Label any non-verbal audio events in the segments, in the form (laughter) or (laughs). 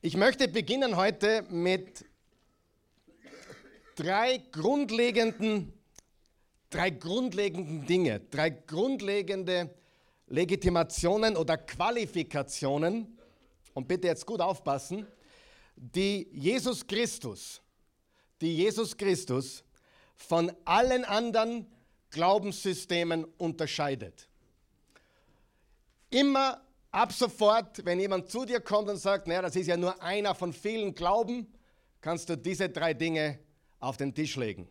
Ich möchte beginnen heute mit drei grundlegenden, drei grundlegenden Dinge, drei grundlegende Legitimationen oder Qualifikationen, und bitte jetzt gut aufpassen, die Jesus Christus, die Jesus Christus von allen anderen Glaubenssystemen unterscheidet. Immer ab sofort, wenn jemand zu dir kommt und sagt, naja, das ist ja nur einer von vielen Glauben, kannst du diese drei Dinge auf den Tisch legen.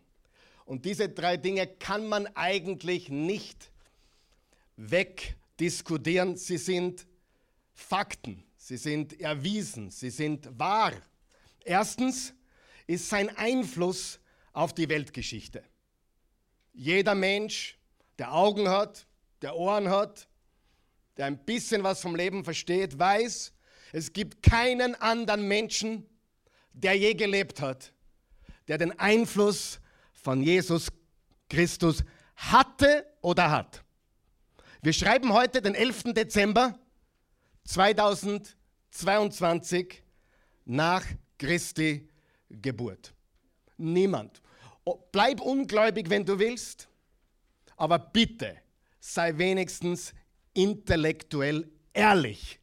Und diese drei Dinge kann man eigentlich nicht wegdiskutieren. Sie sind Fakten, sie sind erwiesen, sie sind wahr. Erstens ist sein Einfluss auf die Weltgeschichte. Jeder Mensch, der Augen hat, der Ohren hat, der ein bisschen was vom Leben versteht, weiß, es gibt keinen anderen Menschen, der je gelebt hat, der den Einfluss von Jesus Christus hatte oder hat. Wir schreiben heute den 11. Dezember 2022 nach Christi Geburt. Niemand. Bleib ungläubig, wenn du willst, aber bitte sei wenigstens intellektuell ehrlich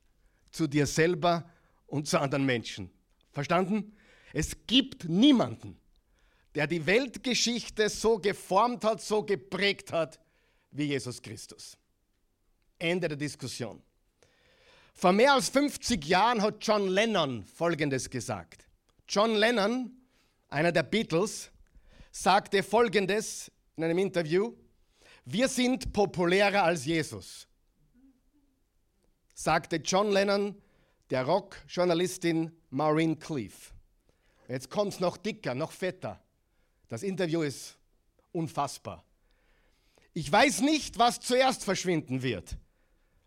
zu dir selber und zu anderen Menschen. Verstanden? Es gibt niemanden, der die Weltgeschichte so geformt hat, so geprägt hat wie Jesus Christus. Ende der Diskussion. Vor mehr als 50 Jahren hat John Lennon Folgendes gesagt. John Lennon, einer der Beatles, sagte Folgendes in einem Interview, wir sind populärer als Jesus sagte John Lennon der Rockjournalistin Maureen Cleave. Jetzt kommt es noch dicker, noch fetter. Das Interview ist unfassbar. Ich weiß nicht, was zuerst verschwinden wird.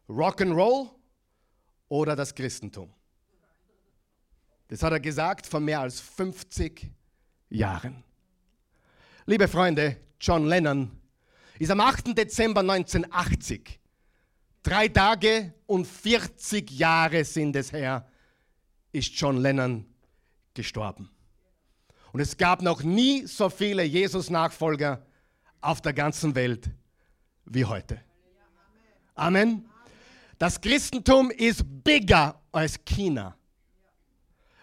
Rock'n'Roll oder das Christentum. Das hat er gesagt vor mehr als 50 Jahren. Liebe Freunde, John Lennon ist am 8. Dezember 1980 Drei Tage und 40 Jahre sind es her, ist John Lennon gestorben. Und es gab noch nie so viele Jesus-Nachfolger auf der ganzen Welt wie heute. Amen. Das Christentum ist bigger als China.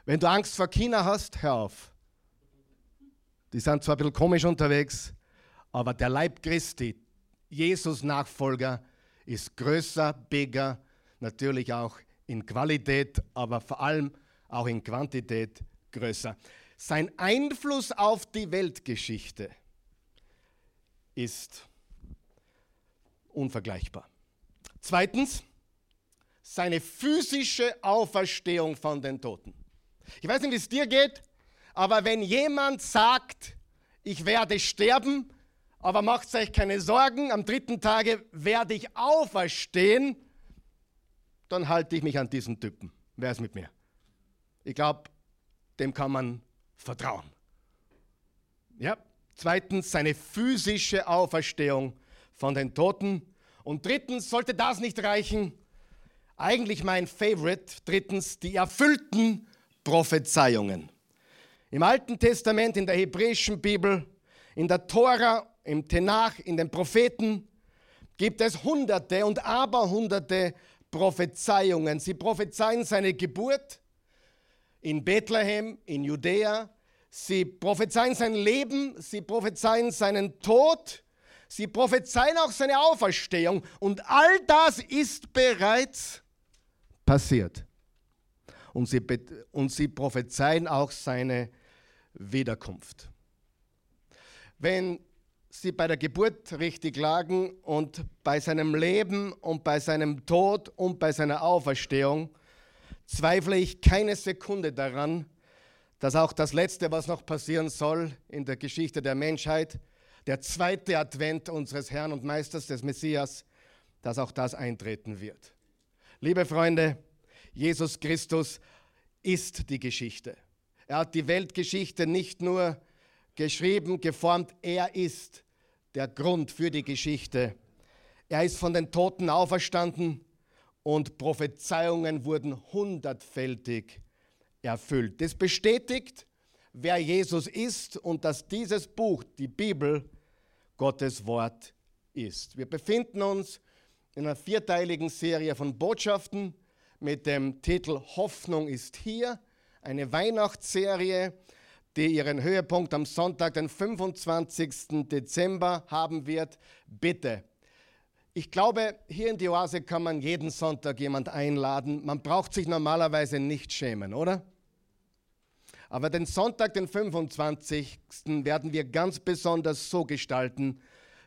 Wenn du Angst vor China hast, hör auf. Die sind zwar ein bisschen komisch unterwegs, aber der Leib Christi, Jesus-Nachfolger, ist größer, bigger, natürlich auch in Qualität, aber vor allem auch in Quantität größer. Sein Einfluss auf die Weltgeschichte ist unvergleichbar. Zweitens, seine physische Auferstehung von den Toten. Ich weiß nicht, wie es dir geht, aber wenn jemand sagt, ich werde sterben, aber macht euch keine Sorgen, am dritten Tage werde ich auferstehen, dann halte ich mich an diesen Typen. Wer ist mit mir? Ich glaube, dem kann man vertrauen. Ja. Zweitens seine physische Auferstehung von den Toten. Und drittens sollte das nicht reichen. Eigentlich mein Favorite. Drittens die erfüllten Prophezeiungen. Im Alten Testament, in der hebräischen Bibel, in der Tora im Tenach, in den Propheten gibt es hunderte und aberhunderte Prophezeiungen. Sie prophezeien seine Geburt in Bethlehem, in Judäa. Sie prophezeien sein Leben, sie prophezeien seinen Tod, sie prophezeien auch seine Auferstehung. Und all das ist bereits passiert. Und sie, und sie prophezeien auch seine Wiederkunft. Wenn sie bei der Geburt richtig lagen und bei seinem Leben und bei seinem Tod und bei seiner Auferstehung, zweifle ich keine Sekunde daran, dass auch das Letzte, was noch passieren soll in der Geschichte der Menschheit, der zweite Advent unseres Herrn und Meisters, des Messias, dass auch das eintreten wird. Liebe Freunde, Jesus Christus ist die Geschichte. Er hat die Weltgeschichte nicht nur geschrieben, geformt, er ist der Grund für die Geschichte. Er ist von den Toten auferstanden und Prophezeiungen wurden hundertfältig erfüllt. Das bestätigt, wer Jesus ist und dass dieses Buch, die Bibel, Gottes Wort ist. Wir befinden uns in einer vierteiligen Serie von Botschaften mit dem Titel Hoffnung ist hier, eine Weihnachtsserie, die ihren Höhepunkt am Sonntag, den 25. Dezember haben wird. Bitte. Ich glaube, hier in die Oase kann man jeden Sonntag jemand einladen. Man braucht sich normalerweise nicht schämen, oder? Aber den Sonntag, den 25. werden wir ganz besonders so gestalten,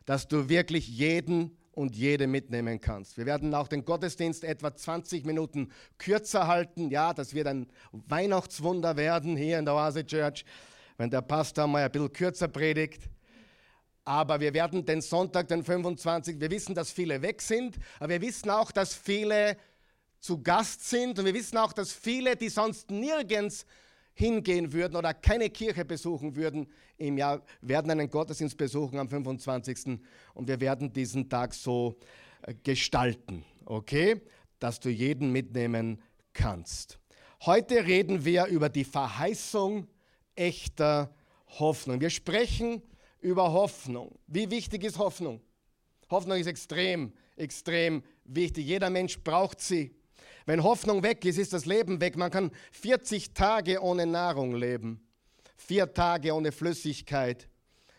dass du wirklich jeden und jede mitnehmen kannst. Wir werden auch den Gottesdienst etwa 20 Minuten kürzer halten. Ja, das wird ein Weihnachtswunder werden hier in der Oase Church, wenn der Pastor mal ein bisschen kürzer predigt. Aber wir werden den Sonntag, den 25. Wir wissen, dass viele weg sind, aber wir wissen auch, dass viele zu Gast sind und wir wissen auch, dass viele, die sonst nirgends hingehen würden oder keine Kirche besuchen würden im Jahr, werden einen Gottesdienst besuchen am 25. Und wir werden diesen Tag so äh, gestalten, okay? Dass du jeden mitnehmen kannst. Heute reden wir über die Verheißung echter Hoffnung. Wir sprechen über Hoffnung. Wie wichtig ist Hoffnung? Hoffnung ist extrem, extrem wichtig. Jeder Mensch braucht sie. Wenn Hoffnung weg ist, ist das Leben weg. Man kann 40 Tage ohne Nahrung leben, vier Tage ohne Flüssigkeit,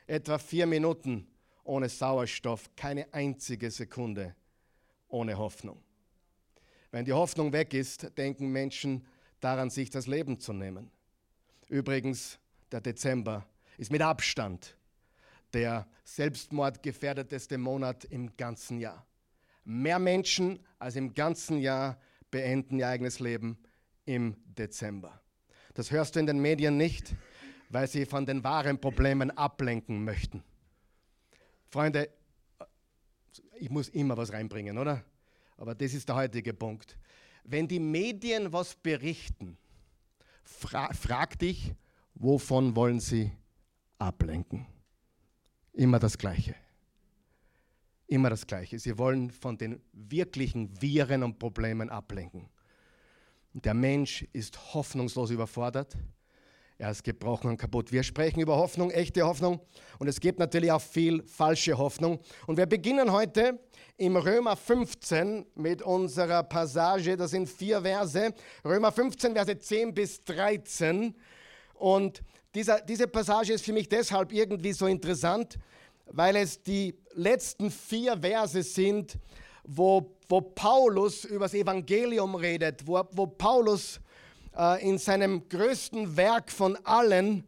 etwa vier Minuten ohne Sauerstoff, keine einzige Sekunde ohne Hoffnung. Wenn die Hoffnung weg ist, denken Menschen daran, sich das Leben zu nehmen. Übrigens, der Dezember ist mit Abstand der selbstmordgefährdeteste Monat im ganzen Jahr. Mehr Menschen als im ganzen Jahr beenden ihr eigenes Leben im Dezember. Das hörst du in den Medien nicht, weil sie von den wahren Problemen ablenken möchten. Freunde, ich muss immer was reinbringen, oder? Aber das ist der heutige Punkt. Wenn die Medien was berichten, fra frag dich, wovon wollen sie ablenken? Immer das Gleiche. Immer das Gleiche. Sie wollen von den wirklichen Viren und Problemen ablenken. Der Mensch ist hoffnungslos überfordert. Er ist gebrochen und kaputt. Wir sprechen über Hoffnung, echte Hoffnung. Und es gibt natürlich auch viel falsche Hoffnung. Und wir beginnen heute im Römer 15 mit unserer Passage. Das sind vier Verse. Römer 15, Verse 10 bis 13. Und dieser, diese Passage ist für mich deshalb irgendwie so interessant, weil es die letzten vier Verse sind, wo, wo Paulus über das Evangelium redet, wo, wo Paulus äh, in seinem größten Werk von allen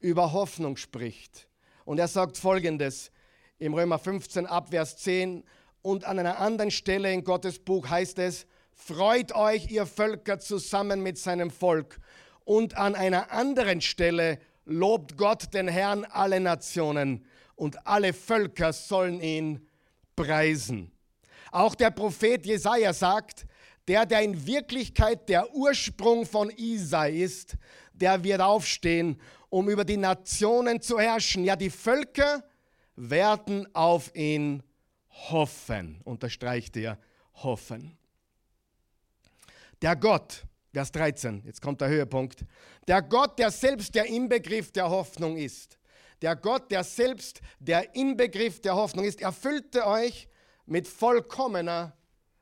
über Hoffnung spricht. Und er sagt folgendes im Römer 15 ab Vers 10 und an einer anderen Stelle in Gottes Buch heißt es, freut euch ihr Völker zusammen mit seinem Volk. Und an einer anderen Stelle lobt Gott den Herrn alle Nationen und alle Völker sollen ihn preisen. Auch der Prophet Jesaja sagt, der, der in Wirklichkeit der Ursprung von Isai ist, der wird aufstehen, um über die Nationen zu herrschen. Ja, die Völker werden auf ihn hoffen, unterstreicht er, hoffen. Der Gott, Vers 13, jetzt kommt der Höhepunkt, der Gott, der selbst der Inbegriff der Hoffnung ist, der Gott, der selbst der Inbegriff der Hoffnung ist, erfüllte euch mit vollkommener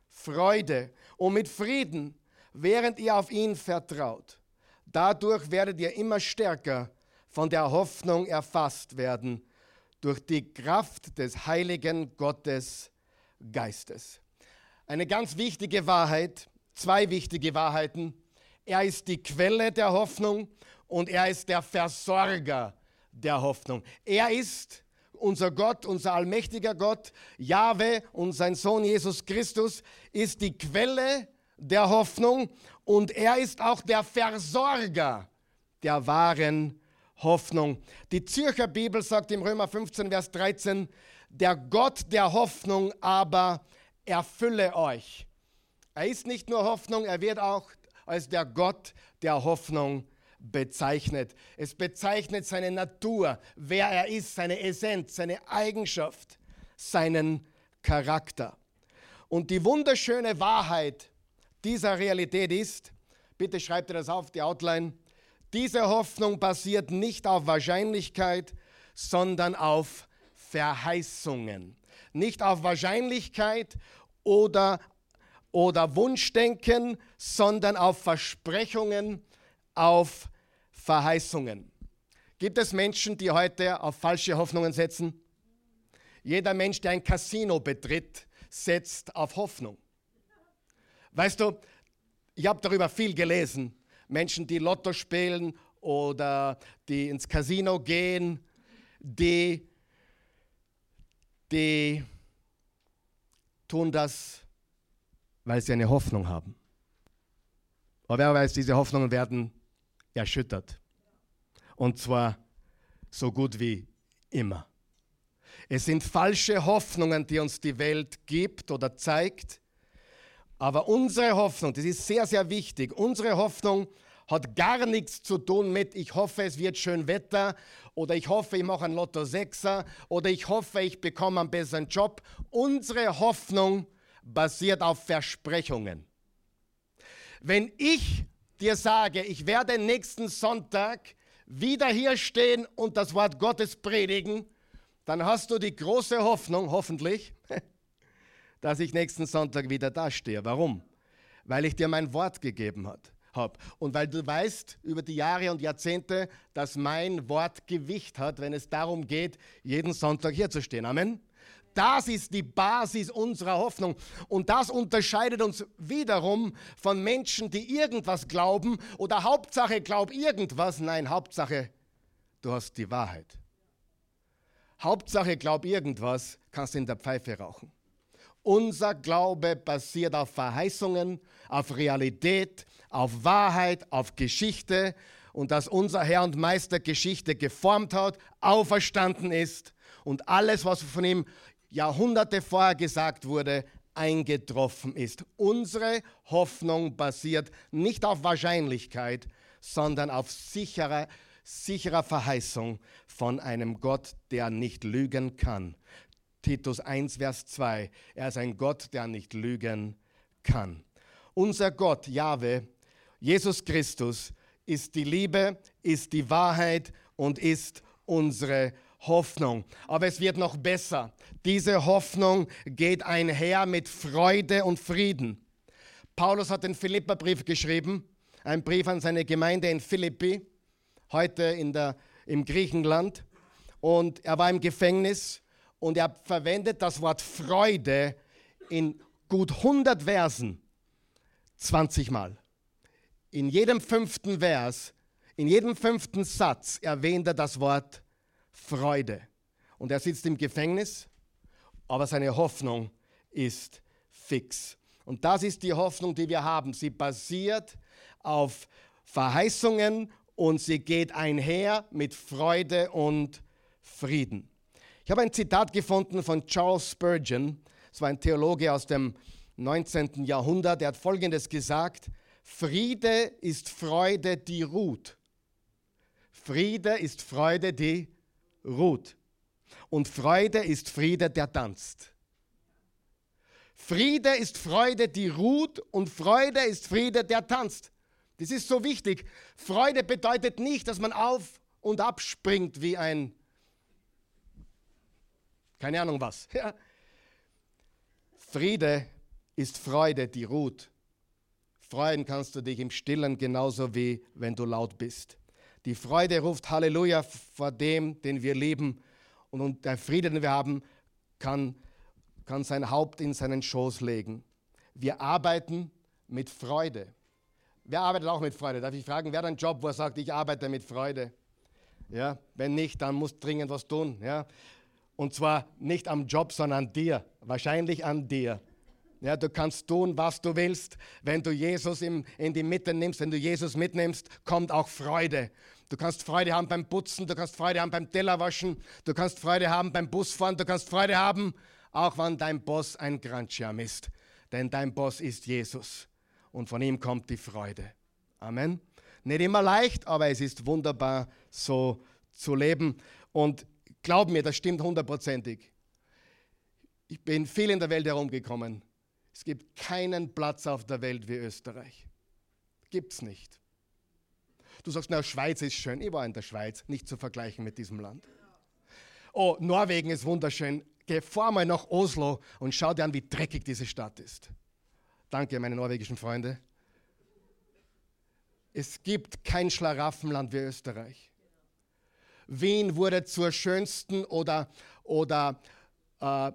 Freude und mit Frieden, während ihr auf ihn vertraut. Dadurch werdet ihr immer stärker von der Hoffnung erfasst werden, durch die Kraft des heiligen Gottes Geistes. Eine ganz wichtige Wahrheit, zwei wichtige Wahrheiten. Er ist die Quelle der Hoffnung und er ist der Versorger der Hoffnung. Er ist unser Gott, unser allmächtiger Gott, Jahwe und sein Sohn Jesus Christus ist die Quelle der Hoffnung und er ist auch der Versorger der wahren Hoffnung. Die Zürcher Bibel sagt im Römer 15, Vers 13, der Gott der Hoffnung aber erfülle euch. Er ist nicht nur Hoffnung, er wird auch als der Gott der Hoffnung bezeichnet. Es bezeichnet seine Natur, wer er ist, seine Essenz, seine Eigenschaft, seinen Charakter. Und die wunderschöne Wahrheit dieser Realität ist, bitte schreibt ihr das auf, die Outline. Diese Hoffnung basiert nicht auf Wahrscheinlichkeit, sondern auf Verheißungen. Nicht auf Wahrscheinlichkeit oder, oder Wunschdenken, sondern auf Versprechungen, auf Verheißungen. Gibt es Menschen, die heute auf falsche Hoffnungen setzen? Jeder Mensch, der ein Casino betritt, setzt auf Hoffnung. Weißt du, ich habe darüber viel gelesen. Menschen, die Lotto spielen oder die ins Casino gehen, die, die tun das, weil sie eine Hoffnung haben. Aber wer weiß, diese Hoffnungen werden erschüttert. Und zwar so gut wie immer. Es sind falsche Hoffnungen, die uns die Welt gibt oder zeigt. Aber unsere Hoffnung, das ist sehr, sehr wichtig, unsere Hoffnung hat gar nichts zu tun mit, ich hoffe, es wird schön Wetter oder ich hoffe, ich mache einen Lotto 6er oder ich hoffe, ich bekomme einen besseren Job. Unsere Hoffnung basiert auf Versprechungen. Wenn ich dir sage, ich werde nächsten Sonntag wieder hier stehen und das Wort Gottes predigen, dann hast du die große Hoffnung, hoffentlich, (laughs) dass ich nächsten Sonntag wieder dastehe. Warum? Weil ich dir mein Wort gegeben habe. Und weil du weißt über die Jahre und Jahrzehnte, dass mein Wort Gewicht hat, wenn es darum geht, jeden Sonntag hier zu stehen. Amen. Das ist die Basis unserer Hoffnung. Und das unterscheidet uns wiederum von Menschen, die irgendwas glauben oder Hauptsache glaub irgendwas. Nein, Hauptsache, du hast die Wahrheit. Hauptsache, glaub irgendwas, kannst in der Pfeife rauchen. Unser Glaube basiert auf Verheißungen, auf Realität, auf Wahrheit, auf Geschichte und dass unser Herr und Meister Geschichte geformt hat, auferstanden ist und alles, was von ihm Jahrhunderte vorher gesagt wurde, eingetroffen ist. Unsere Hoffnung basiert nicht auf Wahrscheinlichkeit, sondern auf sicherer sicherer Verheißung von einem Gott, der nicht lügen kann. Titus 1, Vers 2. Er ist ein Gott, der nicht lügen kann. Unser Gott, Jahwe, Jesus Christus, ist die Liebe, ist die Wahrheit und ist unsere Hoffnung. Aber es wird noch besser. Diese Hoffnung geht einher mit Freude und Frieden. Paulus hat den Philipperbrief geschrieben, ein Brief an seine Gemeinde in Philippi heute in der, im Griechenland. Und er war im Gefängnis und er verwendet das Wort Freude in gut 100 Versen 20 Mal. In jedem fünften Vers, in jedem fünften Satz erwähnt er das Wort Freude. Und er sitzt im Gefängnis, aber seine Hoffnung ist fix. Und das ist die Hoffnung, die wir haben. Sie basiert auf Verheißungen und sie geht einher mit Freude und Frieden. Ich habe ein Zitat gefunden von Charles Spurgeon, es war ein Theologe aus dem 19. Jahrhundert, der hat Folgendes gesagt, Friede ist Freude, die ruht. Friede ist Freude, die ruht. Und Freude ist Friede, der tanzt. Friede ist Freude, die ruht und Freude ist Friede, der tanzt. Das ist so wichtig. Freude bedeutet nicht, dass man auf und abspringt wie ein, keine Ahnung was. (laughs) Ja. Friede ist Freude, die ruht. Freuen kannst du dich im Stillen genauso wie wenn du laut bist. Die Freude ruft Halleluja vor dem, den wir lieben. Und der Friede, den wir haben, kann, kann sein Haupt in seinen Schoß legen. Wir arbeiten mit Freude. Wer arbeitet auch mit Freude? Darf ich fragen, wer hat einen Job, wo er sagt, ich arbeite mit Freude? Ja, wenn nicht, dann musst du dringend was tun. Ja? Und zwar nicht am Job, sondern an dir. Wahrscheinlich an dir. Ja, du kannst tun, was du willst. Wenn du Jesus in die Mitte nimmst, wenn du Jesus mitnimmst, kommt auch Freude. Du kannst Freude haben beim Putzen, du kannst Freude haben beim Tellerwaschen, du kannst Freude haben beim Busfahren, du kannst Freude haben, auch wenn dein Boss ein Grandschirm ist. Denn dein Boss ist Jesus und von ihm kommt die Freude. Amen. Nicht immer leicht, aber es ist wunderbar, so zu leben. Und glaub mir, das stimmt hundertprozentig. Ich bin viel in der Welt herumgekommen. Es gibt keinen Platz auf der Welt wie Österreich. Gibt's nicht. Du sagst, na, Schweiz ist schön. Ich war in der Schweiz, nicht zu vergleichen mit diesem Land. Oh, Norwegen ist wunderschön. Geh vor mal nach Oslo und schau dir an, wie dreckig diese Stadt ist. Danke, meine norwegischen Freunde. Es gibt kein Schlaraffenland wie Österreich. Wien wurde zur schönsten oder, oder äh,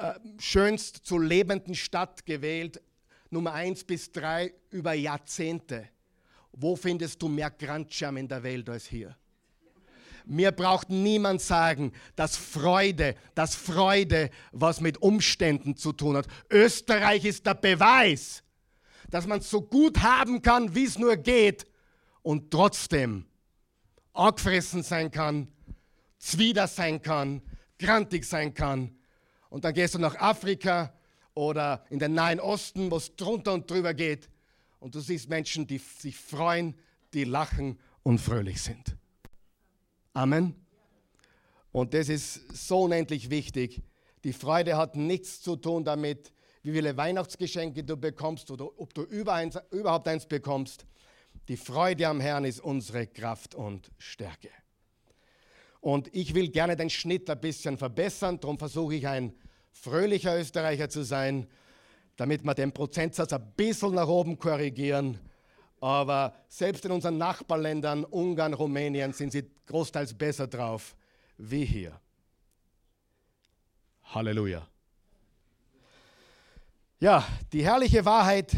äh, schönst zu lebenden Stadt gewählt, Nummer 1 bis 3 über Jahrzehnte. Wo findest du mehr Grandschirm in der Welt als hier? Mir braucht niemand sagen, dass Freude, dass Freude was mit Umständen zu tun hat. Österreich ist der Beweis, dass man es so gut haben kann, wie es nur geht und trotzdem angefressen sein kann, zwider sein kann, grantig sein kann. Und dann gehst du nach Afrika oder in den Nahen Osten, wo es drunter und drüber geht. Und du siehst Menschen, die sich freuen, die lachen und fröhlich sind. Amen. Und das ist so unendlich wichtig. Die Freude hat nichts zu tun damit, wie viele Weihnachtsgeschenke du bekommst oder ob du überhaupt eins bekommst. Die Freude am Herrn ist unsere Kraft und Stärke. Und ich will gerne den Schnitt ein bisschen verbessern, darum versuche ich ein fröhlicher Österreicher zu sein, damit wir den Prozentsatz ein bisschen nach oben korrigieren. Aber selbst in unseren Nachbarländern, Ungarn, Rumänien, sind sie großteils besser drauf wie hier. Halleluja. Ja, die herrliche Wahrheit,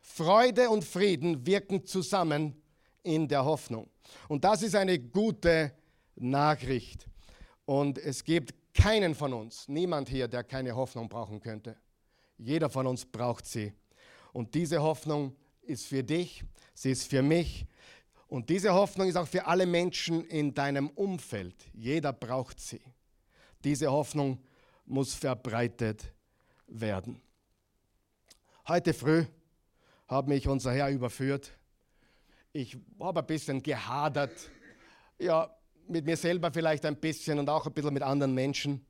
Freude und Frieden wirken zusammen in der Hoffnung. Und das ist eine gute Nachricht. Und es gibt keinen von uns, niemand hier, der keine Hoffnung brauchen könnte. Jeder von uns braucht sie. Und diese Hoffnung ist für dich, sie ist für mich. Und diese Hoffnung ist auch für alle Menschen in deinem Umfeld. Jeder braucht sie. Diese Hoffnung muss verbreitet werden. Heute früh hat mich unser Herr überführt. Ich habe ein bisschen gehadert. Ja, mit mir selber vielleicht ein bisschen und auch ein bisschen mit anderen Menschen.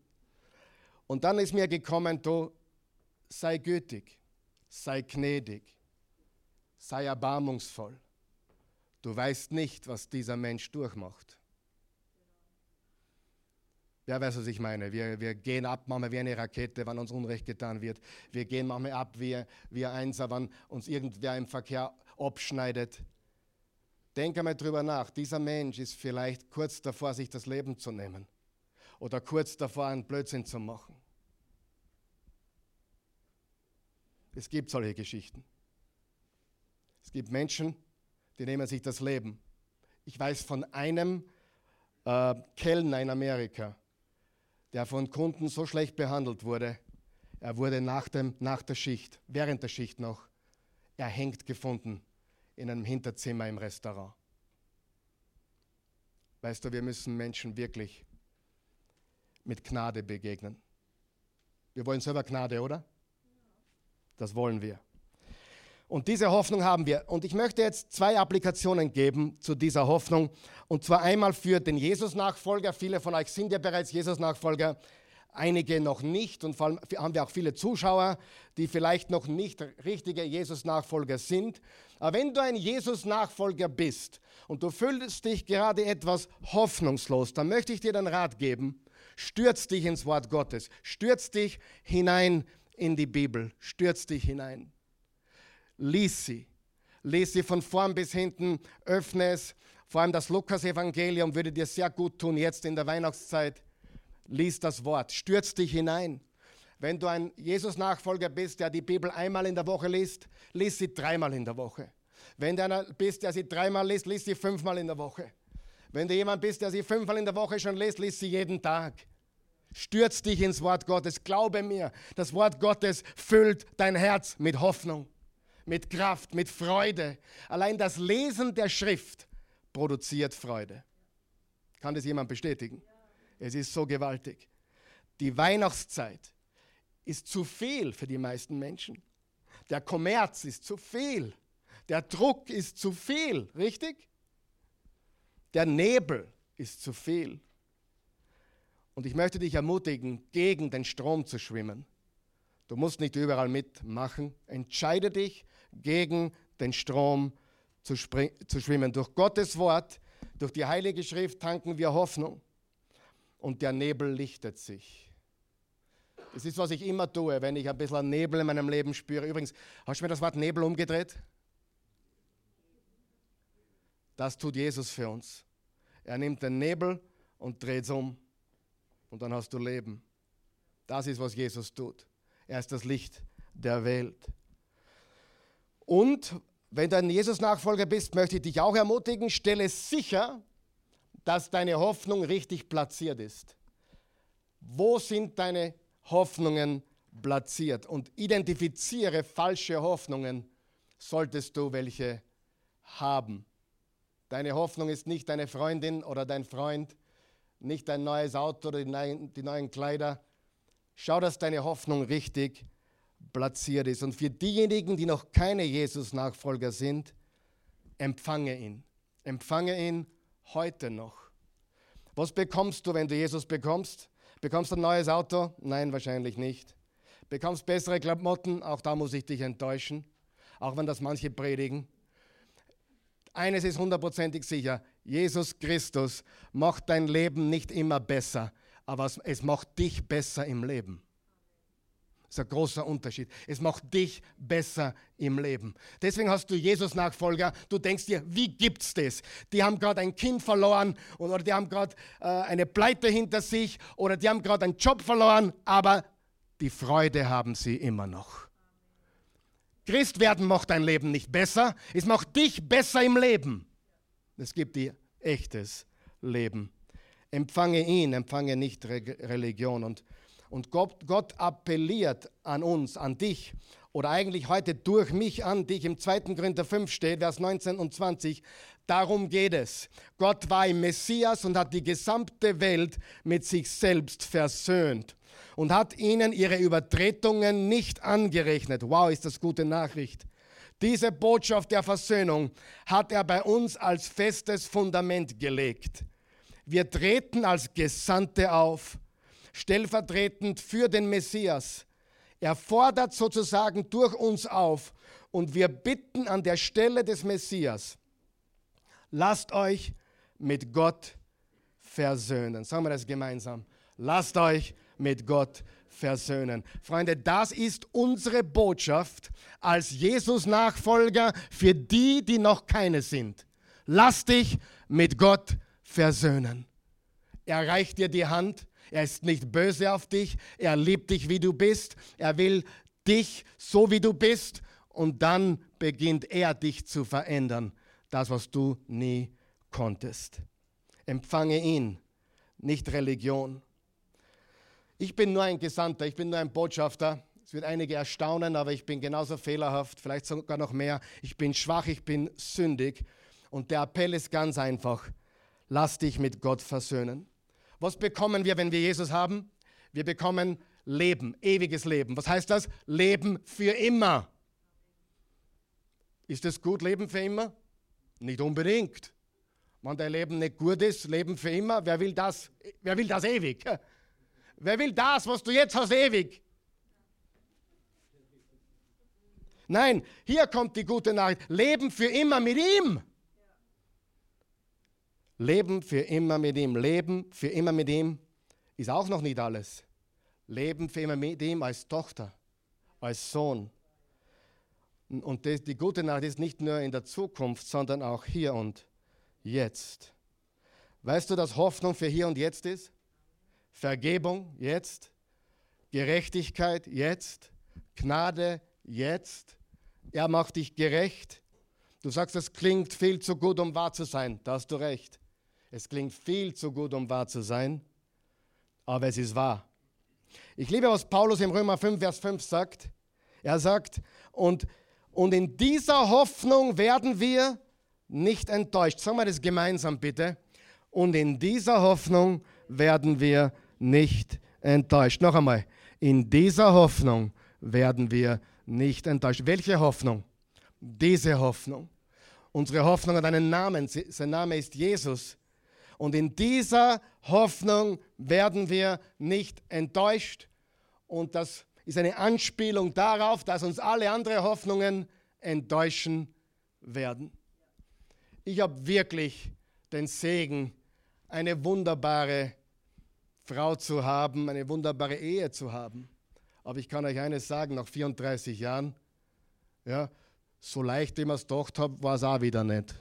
Und dann ist mir gekommen, du sei gütig, sei gnädig, sei erbarmungsvoll. Du weißt nicht, was dieser Mensch durchmacht. Wer weiß, was ich meine? Wir, wir gehen ab, manchmal wie eine Rakete, wenn uns Unrecht getan wird. Wir gehen manchmal ab wie, wie ein Einser, wenn uns irgendwer im Verkehr abschneidet. Denk einmal drüber nach. Dieser Mensch ist vielleicht kurz davor, sich das Leben zu nehmen. Oder kurz davor, einen Blödsinn zu machen. Es gibt solche Geschichten. Es gibt Menschen, die nehmen sich das Leben. Ich weiß von einem äh, Kellner in Amerika, der von Kunden so schlecht behandelt wurde, er wurde nach, dem, nach der Schicht, während der Schicht noch, erhängt gefunden in einem Hinterzimmer im Restaurant. Weißt du, wir müssen Menschen wirklich mit Gnade begegnen. Wir wollen selber Gnade, oder? Das wollen wir. Und diese Hoffnung haben wir. Und ich möchte jetzt zwei Applikationen geben zu dieser Hoffnung. Und zwar einmal für den Jesus-Nachfolger. Viele von euch sind ja bereits Jesus-Nachfolger, einige noch nicht. Und vor allem haben wir auch viele Zuschauer, die vielleicht noch nicht richtige Jesus-Nachfolger sind. Aber wenn du ein Jesus-Nachfolger bist und du fühlst dich gerade etwas hoffnungslos, dann möchte ich dir den Rat geben, stürz dich ins Wort Gottes, stürz dich hinein in die Bibel, stürz dich hinein. Lies sie. Lies sie von vorn bis hinten, öffne es. Vor allem das Lukas-Evangelium würde dir sehr gut tun, jetzt in der Weihnachtszeit. Lies das Wort, stürz dich hinein. Wenn du ein Jesus-Nachfolger bist, der die Bibel einmal in der Woche liest, lies sie dreimal in der Woche. Wenn du einer bist, der sie dreimal liest, lies sie fünfmal in der Woche. Wenn du jemand bist, der sie fünfmal in der Woche schon liest, lies sie jeden Tag. Stürz dich ins Wort Gottes. Glaube mir, das Wort Gottes füllt dein Herz mit Hoffnung, mit Kraft, mit Freude. Allein das Lesen der Schrift produziert Freude. Kann das jemand bestätigen? Es ist so gewaltig. Die Weihnachtszeit ist zu viel für die meisten Menschen. Der Kommerz ist zu viel. Der Druck ist zu viel, richtig? Der Nebel ist zu viel. Und ich möchte dich ermutigen, gegen den Strom zu schwimmen. Du musst nicht überall mitmachen. Entscheide dich gegen den Strom zu, zu schwimmen. Durch Gottes Wort, durch die Heilige Schrift tanken wir Hoffnung und der Nebel lichtet sich. Das ist, was ich immer tue, wenn ich ein bisschen Nebel in meinem Leben spüre. Übrigens, hast du mir das Wort Nebel umgedreht? Das tut Jesus für uns. Er nimmt den Nebel und dreht es um. Und dann hast du Leben. Das ist, was Jesus tut. Er ist das Licht der Welt. Und wenn du ein Jesus-Nachfolger bist, möchte ich dich auch ermutigen, stelle sicher, dass deine Hoffnung richtig platziert ist. Wo sind deine Hoffnungen platziert? Und identifiziere falsche Hoffnungen, solltest du welche haben. Deine Hoffnung ist nicht deine Freundin oder dein Freund, nicht dein neues Auto oder die neuen, die neuen Kleider. Schau, dass deine Hoffnung richtig platziert ist. Und für diejenigen, die noch keine Jesus-Nachfolger sind, empfange ihn. Empfange ihn heute noch. Was bekommst du, wenn du Jesus bekommst? Bekommst du ein neues Auto? Nein, wahrscheinlich nicht. Bekommst bessere Klamotten? Auch da muss ich dich enttäuschen, auch wenn das manche predigen. Eines ist hundertprozentig sicher, Jesus Christus macht dein Leben nicht immer besser, aber es macht dich besser im Leben. Das ist ein großer Unterschied. Es macht dich besser im Leben. Deswegen hast du Jesus-Nachfolger. Du denkst dir, wie gibt's das? Die haben gerade ein Kind verloren oder die haben gerade äh, eine Pleite hinter sich oder die haben gerade einen Job verloren, aber die Freude haben sie immer noch. Christ werden macht dein Leben nicht besser. Es macht dich besser im Leben. Es gibt dir echtes Leben. Empfange ihn, empfange nicht Religion. Und und Gott, Gott appelliert an uns, an dich oder eigentlich heute durch mich an dich. Im 2. Korinther 5 steht, Vers 19 und 20. Darum geht es. Gott war im Messias und hat die gesamte Welt mit sich selbst versöhnt und hat ihnen ihre Übertretungen nicht angerechnet. Wow, ist das gute Nachricht. Diese Botschaft der Versöhnung hat er bei uns als festes Fundament gelegt. Wir treten als Gesandte auf stellvertretend für den Messias. Er fordert sozusagen durch uns auf und wir bitten an der Stelle des Messias, lasst euch mit Gott versöhnen. Sagen wir das gemeinsam. Lasst euch mit Gott versöhnen. Freunde, das ist unsere Botschaft als Jesus-Nachfolger für die, die noch keine sind. Lass dich mit Gott versöhnen. Er reicht dir die Hand er ist nicht böse auf dich. Er liebt dich, wie du bist. Er will dich so, wie du bist. Und dann beginnt er dich zu verändern. Das, was du nie konntest. Empfange ihn, nicht Religion. Ich bin nur ein Gesandter, ich bin nur ein Botschafter. Es wird einige erstaunen, aber ich bin genauso fehlerhaft, vielleicht sogar noch mehr. Ich bin schwach, ich bin sündig. Und der Appell ist ganz einfach. Lass dich mit Gott versöhnen. Was bekommen wir, wenn wir Jesus haben? Wir bekommen Leben, ewiges Leben. Was heißt das? Leben für immer. Ist es gut, Leben für immer? Nicht unbedingt. Wenn dein Leben nicht gut ist, Leben für immer, wer will das? Wer will das ewig? Wer will das, was du jetzt hast, ewig? Nein, hier kommt die gute Nachricht. Leben für immer mit ihm. Leben für immer mit ihm. Leben für immer mit ihm ist auch noch nicht alles. Leben für immer mit ihm als Tochter, als Sohn. Und das, die gute Nachricht ist nicht nur in der Zukunft, sondern auch hier und jetzt. Weißt du, dass Hoffnung für hier und jetzt ist? Vergebung jetzt, Gerechtigkeit jetzt, Gnade jetzt. Er macht dich gerecht. Du sagst, es klingt viel zu gut, um wahr zu sein. Da hast du recht. Es klingt viel zu gut, um wahr zu sein, aber es ist wahr. Ich liebe, was Paulus im Römer 5, Vers 5 sagt. Er sagt, und, und in dieser Hoffnung werden wir nicht enttäuscht. Sagen wir das gemeinsam bitte. Und in dieser Hoffnung werden wir nicht enttäuscht. Noch einmal, in dieser Hoffnung werden wir nicht enttäuscht. Welche Hoffnung? Diese Hoffnung. Unsere Hoffnung hat einen Namen. Sein Name ist Jesus. Und in dieser Hoffnung werden wir nicht enttäuscht. Und das ist eine Anspielung darauf, dass uns alle anderen Hoffnungen enttäuschen werden. Ich habe wirklich den Segen, eine wunderbare Frau zu haben, eine wunderbare Ehe zu haben. Aber ich kann euch eines sagen, nach 34 Jahren, ja, so leicht, wie man es gedacht hat, war es auch wieder nicht.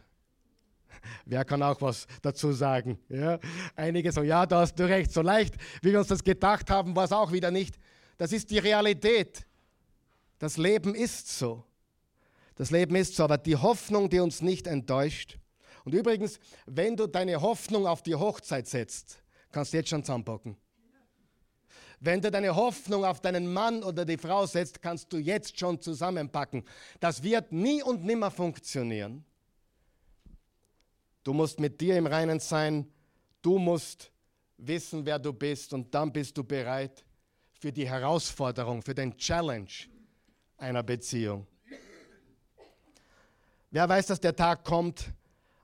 Wer kann auch was dazu sagen? Ja? Einige sagen, ja, da hast du recht, so leicht, wie wir uns das gedacht haben, war es auch wieder nicht. Das ist die Realität. Das Leben ist so. Das Leben ist so, aber die Hoffnung, die uns nicht enttäuscht. Und übrigens, wenn du deine Hoffnung auf die Hochzeit setzt, kannst du jetzt schon zusammenpacken. Wenn du deine Hoffnung auf deinen Mann oder die Frau setzt, kannst du jetzt schon zusammenpacken. Das wird nie und nimmer funktionieren. Du musst mit dir im Reinen sein. Du musst wissen, wer du bist. Und dann bist du bereit für die Herausforderung, für den Challenge einer Beziehung. Wer weiß, dass der Tag kommt,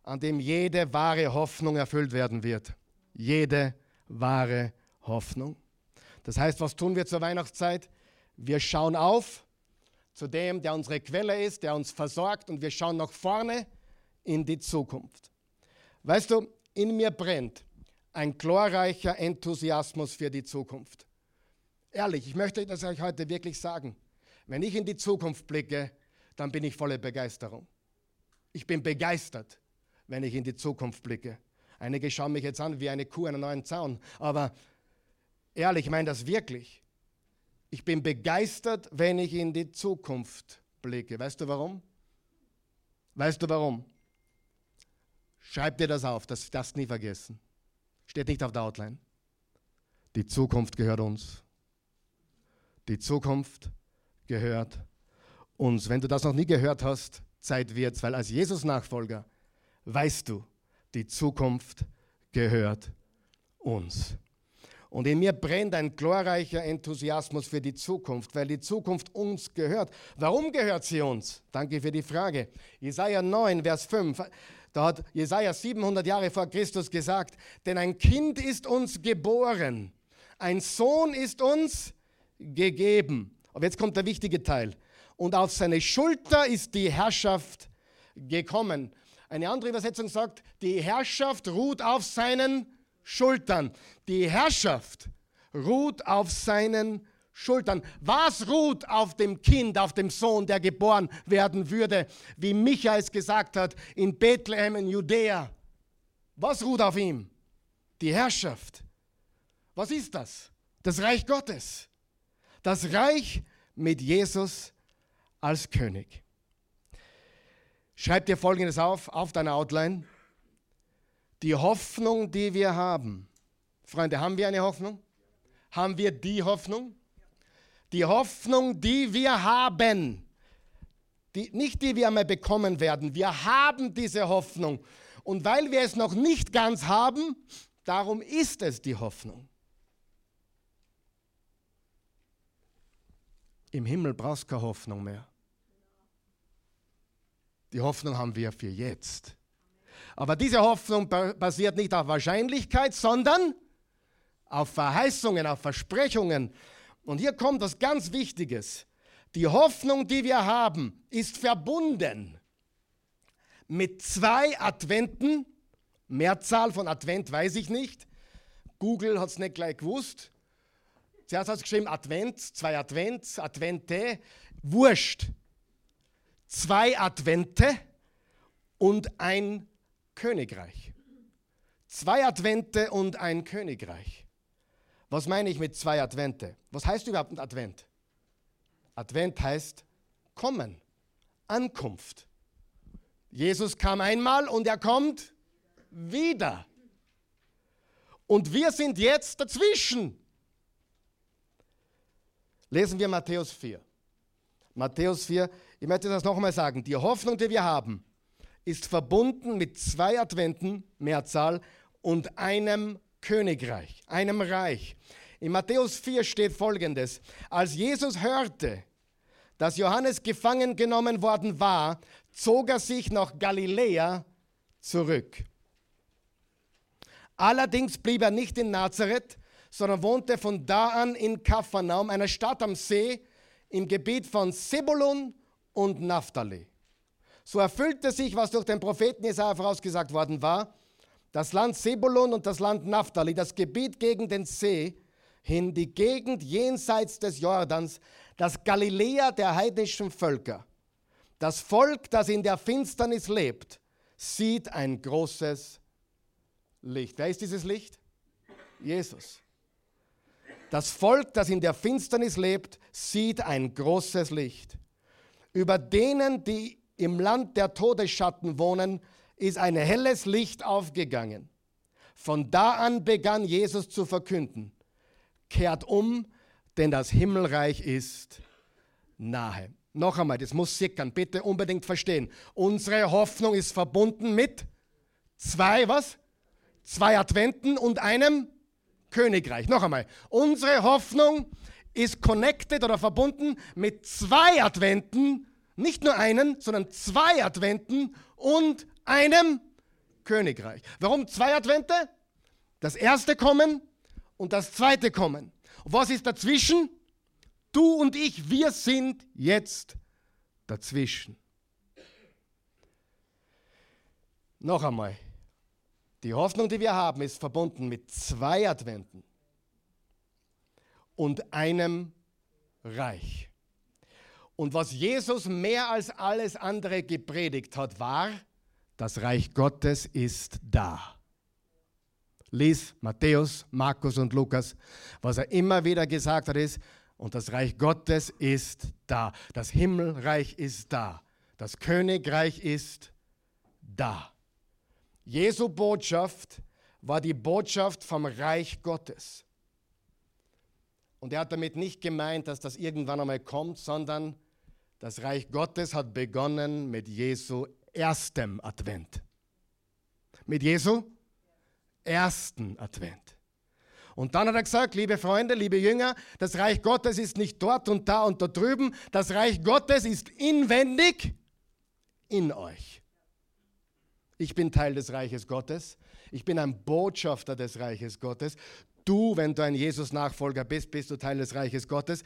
an dem jede wahre Hoffnung erfüllt werden wird. Jede wahre Hoffnung. Das heißt, was tun wir zur Weihnachtszeit? Wir schauen auf zu dem, der unsere Quelle ist, der uns versorgt und wir schauen nach vorne in die Zukunft. Weißt du, in mir brennt ein glorreicher Enthusiasmus für die Zukunft. Ehrlich, ich möchte das euch heute wirklich sagen. Wenn ich in die Zukunft blicke, dann bin ich voller Begeisterung. Ich bin begeistert, wenn ich in die Zukunft blicke. Einige schauen mich jetzt an wie eine Kuh einen neuen Zaun, aber ehrlich, ich meine das wirklich. Ich bin begeistert, wenn ich in die Zukunft blicke. Weißt du warum? Weißt du warum? Schreib dir das auf, das darfst du nie vergessen. Steht nicht auf der Outline. Die Zukunft gehört uns. Die Zukunft gehört uns. Wenn du das noch nie gehört hast, Zeit wird's, weil als Jesus-Nachfolger weißt du, die Zukunft gehört uns. Und in mir brennt ein glorreicher Enthusiasmus für die Zukunft, weil die Zukunft uns gehört. Warum gehört sie uns? Danke für die Frage. Jesaja 9, Vers 5. Da hat Jesaja 700 Jahre vor Christus gesagt: Denn ein Kind ist uns geboren, ein Sohn ist uns gegeben. Aber jetzt kommt der wichtige Teil. Und auf seine Schulter ist die Herrschaft gekommen. Eine andere Übersetzung sagt, die Herrschaft ruht auf seinen Schultern. Die Herrschaft ruht auf seinen Schultern. Was ruht auf dem Kind, auf dem Sohn, der geboren werden würde, wie Micha es gesagt hat, in Bethlehem in Judäa? Was ruht auf ihm? Die Herrschaft. Was ist das? Das Reich Gottes. Das Reich mit Jesus als König. Schreib dir Folgendes auf, auf deiner Outline die Hoffnung, die wir haben. Freunde, haben wir eine Hoffnung? Haben wir die Hoffnung? Die Hoffnung, die wir haben. Die, nicht die wir einmal bekommen werden. Wir haben diese Hoffnung. Und weil wir es noch nicht ganz haben, darum ist es die Hoffnung. Im Himmel brauchst du keine Hoffnung mehr. Die Hoffnung haben wir für jetzt. Aber diese Hoffnung basiert nicht auf Wahrscheinlichkeit, sondern auf Verheißungen, auf Versprechungen. Und hier kommt das ganz Wichtiges. Die Hoffnung, die wir haben, ist verbunden mit zwei Adventen. Mehrzahl von Advent weiß ich nicht. Google hat es nicht gleich gewusst. Zuerst hat es geschrieben Advent, zwei Advents, Advente. Wurscht. Zwei Advente und ein Königreich. Zwei Advente und ein Königreich. Was meine ich mit zwei Advente? Was heißt überhaupt ein Advent? Advent heißt kommen, Ankunft. Jesus kam einmal und er kommt wieder. Und wir sind jetzt dazwischen. Lesen wir Matthäus 4. Matthäus 4, ich möchte das nochmal sagen. Die Hoffnung, die wir haben, ist verbunden mit zwei Adventen, Mehrzahl, und einem Königreich, einem Reich. In Matthäus 4 steht folgendes. Als Jesus hörte, dass Johannes gefangen genommen worden war, zog er sich nach Galiläa zurück. Allerdings blieb er nicht in Nazareth, sondern wohnte von da an in Kapharnaum, einer Stadt am See im Gebiet von Sebulun und Naphtali So erfüllte sich, was durch den Propheten Jesaja vorausgesagt worden war. Das Land Sebulun und das Land Naphtali, das Gebiet gegen den See hin, die Gegend jenseits des Jordans, das Galiläa der heidnischen Völker. Das Volk, das in der Finsternis lebt, sieht ein großes Licht. Wer ist dieses Licht? Jesus. Das Volk, das in der Finsternis lebt, sieht ein großes Licht. Über denen, die im Land der Todesschatten wohnen, ist ein helles Licht aufgegangen. Von da an begann Jesus zu verkünden, kehrt um, denn das Himmelreich ist nahe. Noch einmal, das muss sickern, bitte unbedingt verstehen. Unsere Hoffnung ist verbunden mit zwei, was? Zwei Adventen und einem Königreich. Noch einmal, unsere Hoffnung ist connected oder verbunden mit zwei Adventen, nicht nur einen, sondern zwei Adventen und einem Königreich. Warum zwei Advente? Das erste kommen und das zweite kommen. Und was ist dazwischen? Du und ich, wir sind jetzt dazwischen. Noch einmal, die Hoffnung, die wir haben, ist verbunden mit zwei Adventen und einem Reich. Und was Jesus mehr als alles andere gepredigt hat, war, das Reich Gottes ist da. Lies Matthäus, Markus und Lukas. Was er immer wieder gesagt hat, ist, und das Reich Gottes ist da. Das Himmelreich ist da. Das Königreich ist da. Jesu Botschaft war die Botschaft vom Reich Gottes. Und er hat damit nicht gemeint, dass das irgendwann einmal kommt, sondern das Reich Gottes hat begonnen mit Jesu erstem Advent. Mit Jesu ersten Advent. Und dann hat er gesagt, liebe Freunde, liebe Jünger, das Reich Gottes ist nicht dort und da und da drüben, das Reich Gottes ist inwendig in euch. Ich bin Teil des Reiches Gottes. Ich bin ein Botschafter des Reiches Gottes. Du, wenn du ein Jesus-Nachfolger bist, bist du Teil des Reiches Gottes.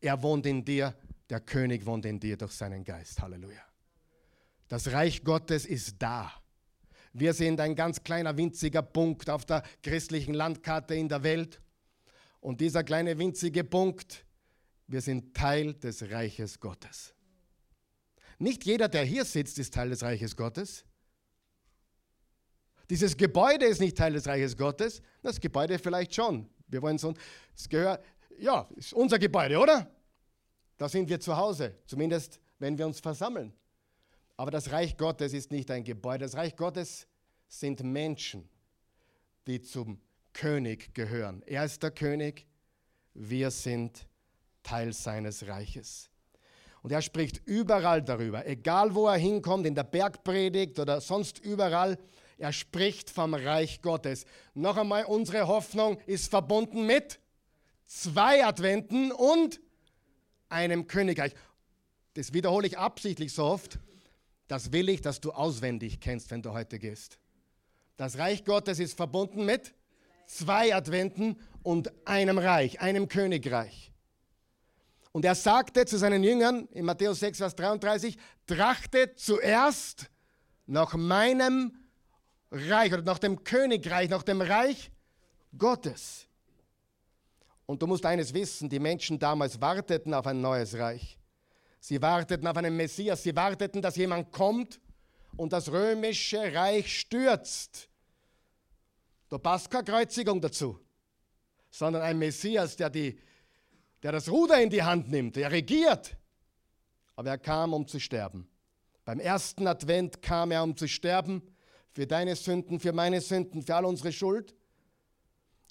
Er wohnt in dir, der König wohnt in dir durch seinen Geist. Halleluja. Das Reich Gottes ist da. Wir sind ein ganz kleiner, winziger Punkt auf der christlichen Landkarte in der Welt. Und dieser kleine, winzige Punkt, wir sind Teil des Reiches Gottes. Nicht jeder, der hier sitzt, ist Teil des Reiches Gottes. Dieses Gebäude ist nicht Teil des Reiches Gottes. Das Gebäude vielleicht schon. Wir wollen so, es gehört, ja, ist unser Gebäude, oder? Da sind wir zu Hause, zumindest wenn wir uns versammeln. Aber das Reich Gottes ist nicht ein Gebäude. Das Reich Gottes sind Menschen, die zum König gehören. Er ist der König, wir sind Teil seines Reiches. Und er spricht überall darüber, egal wo er hinkommt, in der Bergpredigt oder sonst überall, er spricht vom Reich Gottes. Noch einmal, unsere Hoffnung ist verbunden mit zwei Adventen und einem Königreich. Das wiederhole ich absichtlich so oft. Das will ich, dass du auswendig kennst, wenn du heute gehst. Das Reich Gottes ist verbunden mit zwei Adventen und einem Reich, einem Königreich. Und er sagte zu seinen Jüngern in Matthäus 6, Vers 33, trachtet zuerst nach meinem Reich oder nach dem Königreich, nach dem Reich Gottes. Und du musst eines wissen, die Menschen damals warteten auf ein neues Reich. Sie warteten auf einen Messias, sie warteten, dass jemand kommt und das römische Reich stürzt. Da passt keine Kreuzigung dazu, sondern ein Messias, der, die, der das Ruder in die Hand nimmt, der regiert. Aber er kam, um zu sterben. Beim ersten Advent kam er, um zu sterben für deine Sünden, für meine Sünden, für all unsere Schuld.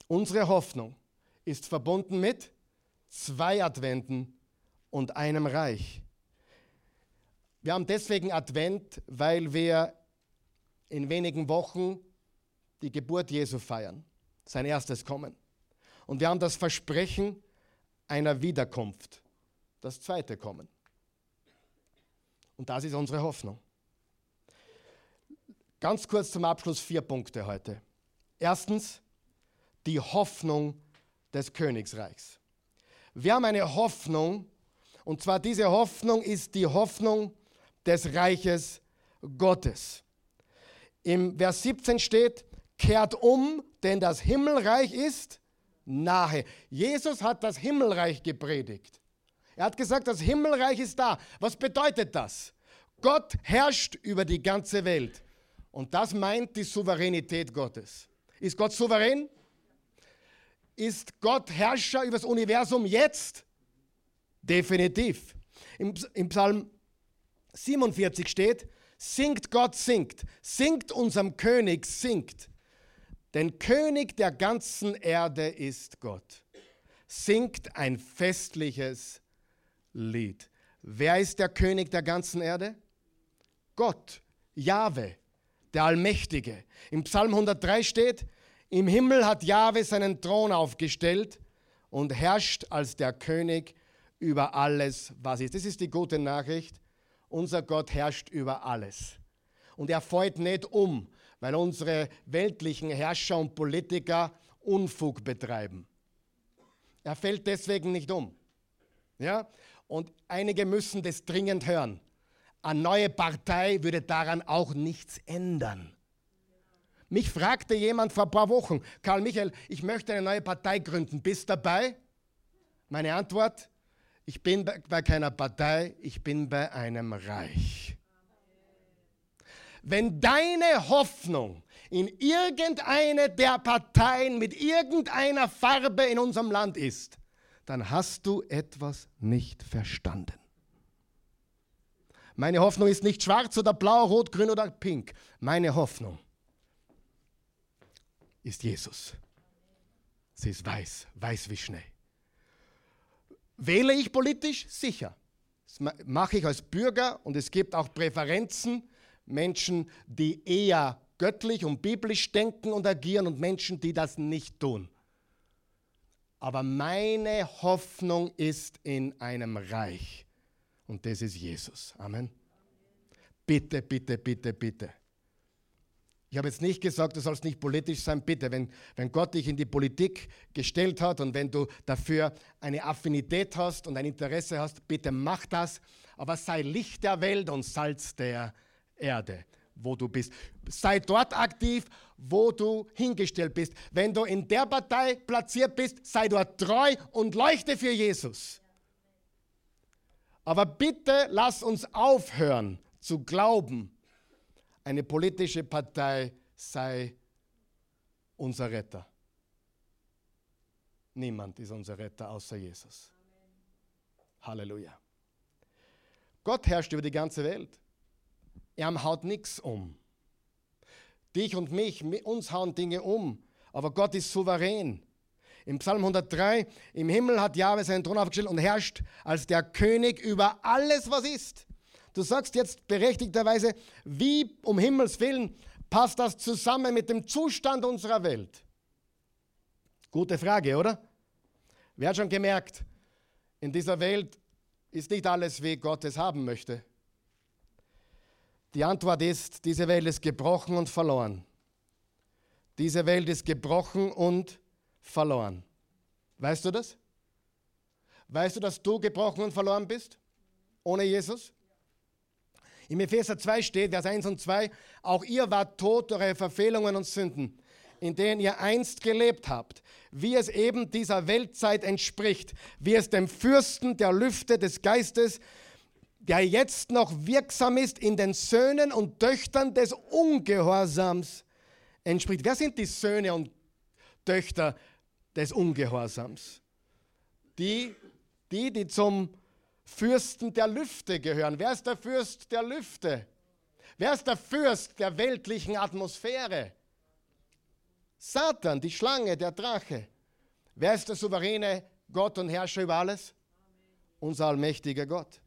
Unsere Hoffnung ist verbunden mit zwei Adventen und einem Reich. Wir haben deswegen Advent, weil wir in wenigen Wochen die Geburt Jesu feiern, sein erstes Kommen. Und wir haben das Versprechen einer Wiederkunft, das zweite Kommen. Und das ist unsere Hoffnung. Ganz kurz zum Abschluss vier Punkte heute. Erstens, die Hoffnung des Königsreichs. Wir haben eine Hoffnung, und zwar diese Hoffnung ist die Hoffnung, des Reiches Gottes. Im Vers 17 steht, kehrt um, denn das Himmelreich ist nahe. Jesus hat das Himmelreich gepredigt. Er hat gesagt, das Himmelreich ist da. Was bedeutet das? Gott herrscht über die ganze Welt. Und das meint die Souveränität Gottes. Ist Gott souverän? Ist Gott Herrscher über das Universum jetzt? Definitiv. Im, Psalm 47 steht, singt Gott, singt, singt unserem König, singt. Denn König der ganzen Erde ist Gott. Singt ein festliches Lied. Wer ist der König der ganzen Erde? Gott, Jahwe, der Allmächtige. Im Psalm 103 steht, im Himmel hat Jahwe seinen Thron aufgestellt und herrscht als der König über alles, was ist. Das ist die gute Nachricht. Unser Gott herrscht über alles. Und er fällt nicht um, weil unsere weltlichen Herrscher und Politiker Unfug betreiben. Er fällt deswegen nicht um. Ja? Und einige müssen das dringend hören. Eine neue Partei würde daran auch nichts ändern. Mich fragte jemand vor ein paar Wochen, Karl Michael, ich möchte eine neue Partei gründen. Bist dabei? Meine Antwort, ich bin bei keiner Partei, ich bin bei einem Reich. Wenn deine Hoffnung in irgendeine der Parteien mit irgendeiner Farbe in unserem Land ist, dann hast du etwas nicht verstanden. Meine Hoffnung ist nicht schwarz oder blau, rot, grün oder pink. Meine Hoffnung ist Jesus. Sie ist weiß, weiß wie Schnee. Wähle ich politisch? Sicher. Das mache ich als Bürger und es gibt auch Präferenzen. Menschen, die eher göttlich und biblisch denken und agieren und Menschen, die das nicht tun. Aber meine Hoffnung ist in einem Reich. Und das ist Jesus. Amen. Bitte, bitte, bitte, bitte. Ich habe jetzt nicht gesagt, du sollst nicht politisch sein. Bitte, wenn, wenn Gott dich in die Politik gestellt hat und wenn du dafür eine Affinität hast und ein Interesse hast, bitte mach das. Aber sei Licht der Welt und Salz der Erde, wo du bist. Sei dort aktiv, wo du hingestellt bist. Wenn du in der Partei platziert bist, sei dort treu und leuchte für Jesus. Aber bitte lass uns aufhören zu glauben, eine politische Partei sei unser Retter. Niemand ist unser Retter außer Jesus. Halleluja. Gott herrscht über die ganze Welt. Er haut nichts um. Dich und mich, uns hauen Dinge um. Aber Gott ist souverän. Im Psalm 103, im Himmel hat Jahwe seinen Thron aufgestellt und herrscht als der König über alles, was ist. Du sagst jetzt berechtigterweise, wie um Himmels Willen passt das zusammen mit dem Zustand unserer Welt? Gute Frage, oder? Wer hat schon gemerkt, in dieser Welt ist nicht alles, wie Gott es haben möchte. Die Antwort ist, diese Welt ist gebrochen und verloren. Diese Welt ist gebrochen und verloren. Weißt du das? Weißt du, dass du gebrochen und verloren bist? Ohne Jesus? Im Epheser 2 steht, Vers 1 und 2, auch ihr wart tot durch eure Verfehlungen und Sünden, in denen ihr einst gelebt habt, wie es eben dieser Weltzeit entspricht, wie es dem Fürsten der Lüfte des Geistes der jetzt noch wirksam ist in den Söhnen und Töchtern des Ungehorsams entspricht. Wer sind die Söhne und Töchter des Ungehorsams? Die, die, die zum Fürsten der Lüfte gehören. Wer ist der Fürst der Lüfte? Wer ist der Fürst der weltlichen Atmosphäre? Satan, die Schlange, der Drache. Wer ist der souveräne Gott und Herrscher über alles? Unser allmächtiger Gott.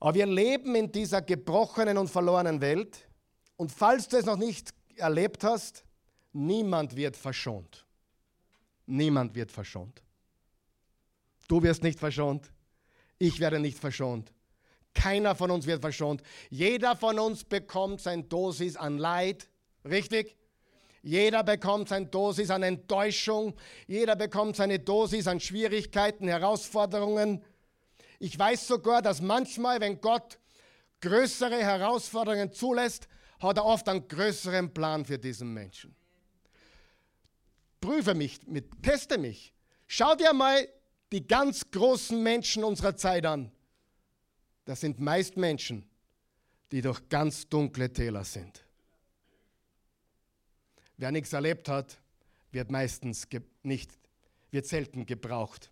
Aber wir leben in dieser gebrochenen und verlorenen Welt. Und falls du es noch nicht erlebt hast, niemand wird verschont. Niemand wird verschont. Du wirst nicht verschont. Ich werde nicht verschont. Keiner von uns wird verschont. Jeder von uns bekommt seine Dosis an Leid. Richtig? Jeder bekommt seine Dosis an Enttäuschung. Jeder bekommt seine Dosis an Schwierigkeiten, Herausforderungen. Ich weiß sogar, dass manchmal, wenn Gott größere Herausforderungen zulässt, hat er oft einen größeren Plan für diesen Menschen. Prüfe mich, mit, teste mich. Schau dir mal die ganz großen Menschen unserer Zeit an. Das sind meist Menschen, die durch ganz dunkle Täler sind. Wer nichts erlebt hat, wird meistens nicht, wird selten gebraucht.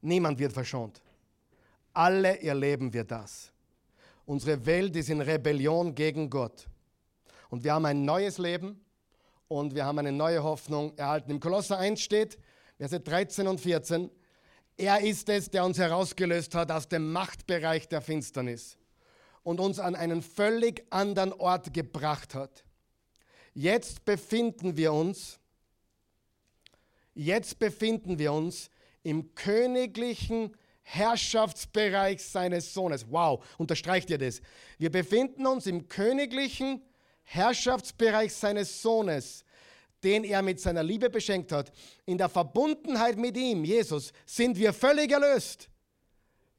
Niemand wird verschont. Alle erleben wir das. Unsere Welt ist in Rebellion gegen Gott. Und wir haben ein neues Leben und wir haben eine neue Hoffnung erhalten. Im Kolosser 1 steht, Verse 13 und 14, er ist es, der uns herausgelöst hat aus dem Machtbereich der Finsternis und uns an einen völlig anderen Ort gebracht hat. Jetzt befinden wir uns, jetzt befinden wir uns im königlichen Herrschaftsbereich seines Sohnes. Wow, unterstreicht ihr das? Wir befinden uns im königlichen Herrschaftsbereich seines Sohnes, den er mit seiner Liebe beschenkt hat. In der Verbundenheit mit ihm, Jesus, sind wir völlig erlöst.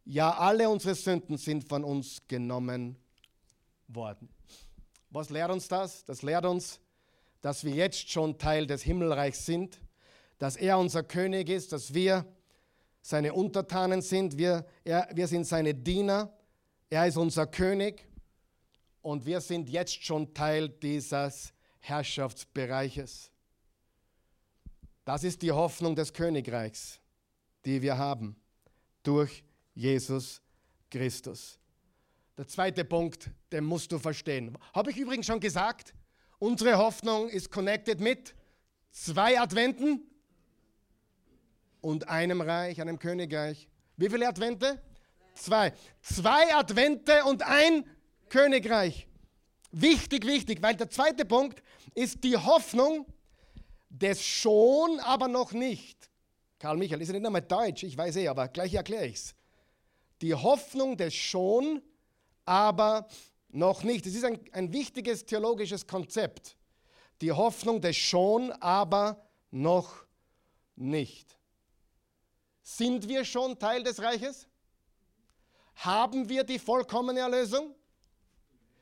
Ja, alle unsere Sünden sind von uns genommen worden. Was lehrt uns das? Das lehrt uns, dass wir jetzt schon Teil des Himmelreichs sind, dass er unser König ist, dass wir seine Untertanen sind, wir, er, wir sind seine Diener, er ist unser König und wir sind jetzt schon Teil dieses Herrschaftsbereiches. Das ist die Hoffnung des Königreichs, die wir haben durch Jesus Christus. Der zweite Punkt, den musst du verstehen. Habe ich übrigens schon gesagt, unsere Hoffnung ist connected mit zwei Adventen und einem Reich, einem Königreich. Wie viele Advente? Zwei. Zwei Advente und ein Königreich. Wichtig, wichtig, weil der zweite Punkt ist die Hoffnung des schon, aber noch nicht. Karl Michael, ist ja nicht einmal Deutsch, ich weiß eh, aber gleich erkläre ich es. Die Hoffnung des schon, aber noch nicht. Das ist ein, ein wichtiges theologisches Konzept. Die Hoffnung des schon, aber noch nicht. Sind wir schon Teil des Reiches? Haben wir die vollkommene Erlösung?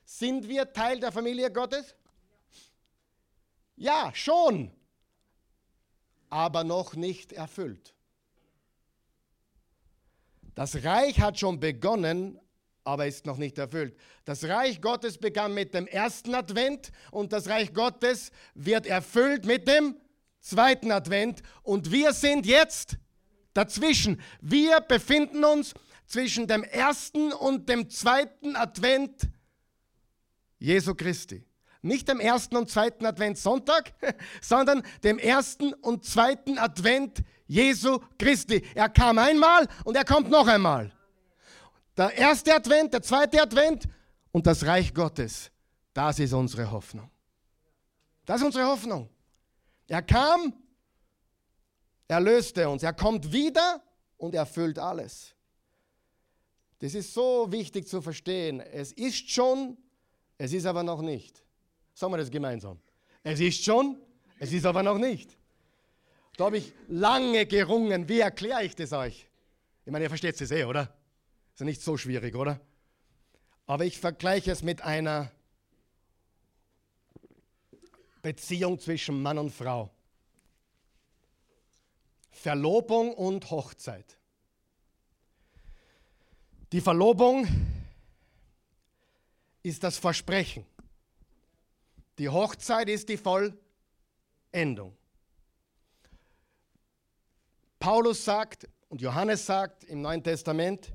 Sind wir Teil der Familie Gottes? Ja, schon, aber noch nicht erfüllt. Das Reich hat schon begonnen, aber ist noch nicht erfüllt. Das Reich Gottes begann mit dem ersten Advent und das Reich Gottes wird erfüllt mit dem zweiten Advent und wir sind jetzt dazwischen. Wir befinden uns zwischen dem ersten und dem zweiten Advent Jesu Christi. Nicht dem ersten und zweiten Adventssonntag, (laughs) sondern dem ersten und zweiten Advent Jesu Christi. Er kam einmal und er kommt noch einmal. Der erste Advent, der zweite Advent und das Reich Gottes. Das ist unsere Hoffnung. Das ist unsere Hoffnung. Er kam er löste uns. Er kommt wieder und erfüllt alles. Das ist so wichtig zu verstehen. Es ist schon, es ist aber noch nicht. Sagen wir das gemeinsam. Es ist schon, es ist aber noch nicht. Da habe ich lange gerungen. Wie erkläre ich das euch? Ich meine, ihr versteht es eh, oder? Ist ja nicht so schwierig, oder? Aber ich vergleiche es mit einer Beziehung zwischen Mann und Frau. Verlobung und Hochzeit. Die Verlobung ist das Versprechen. Die Hochzeit ist die Vollendung. Paulus sagt und Johannes sagt im Neuen Testament,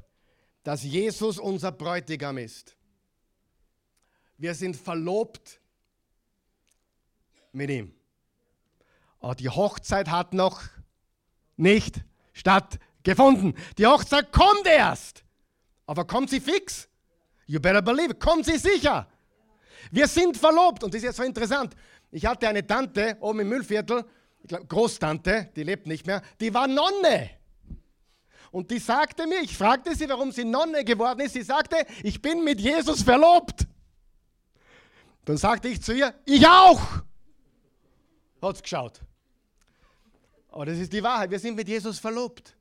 dass Jesus unser Bräutigam ist. Wir sind verlobt mit ihm. Aber die Hochzeit hat noch nicht stattgefunden. Die Hochzeit kommt erst. Aber kommt sie fix? You better believe. Kommt sie sicher. Wir sind verlobt. Und das ist jetzt so interessant. Ich hatte eine Tante oben im Müllviertel, ich glaube Großtante, die lebt nicht mehr, die war Nonne. Und die sagte mir, ich fragte sie, warum sie Nonne geworden ist. Sie sagte, ich bin mit Jesus verlobt. Dann sagte ich zu ihr, ich auch. Hat's geschaut. Aber das ist die Wahrheit. Wir sind mit Jesus verlobt.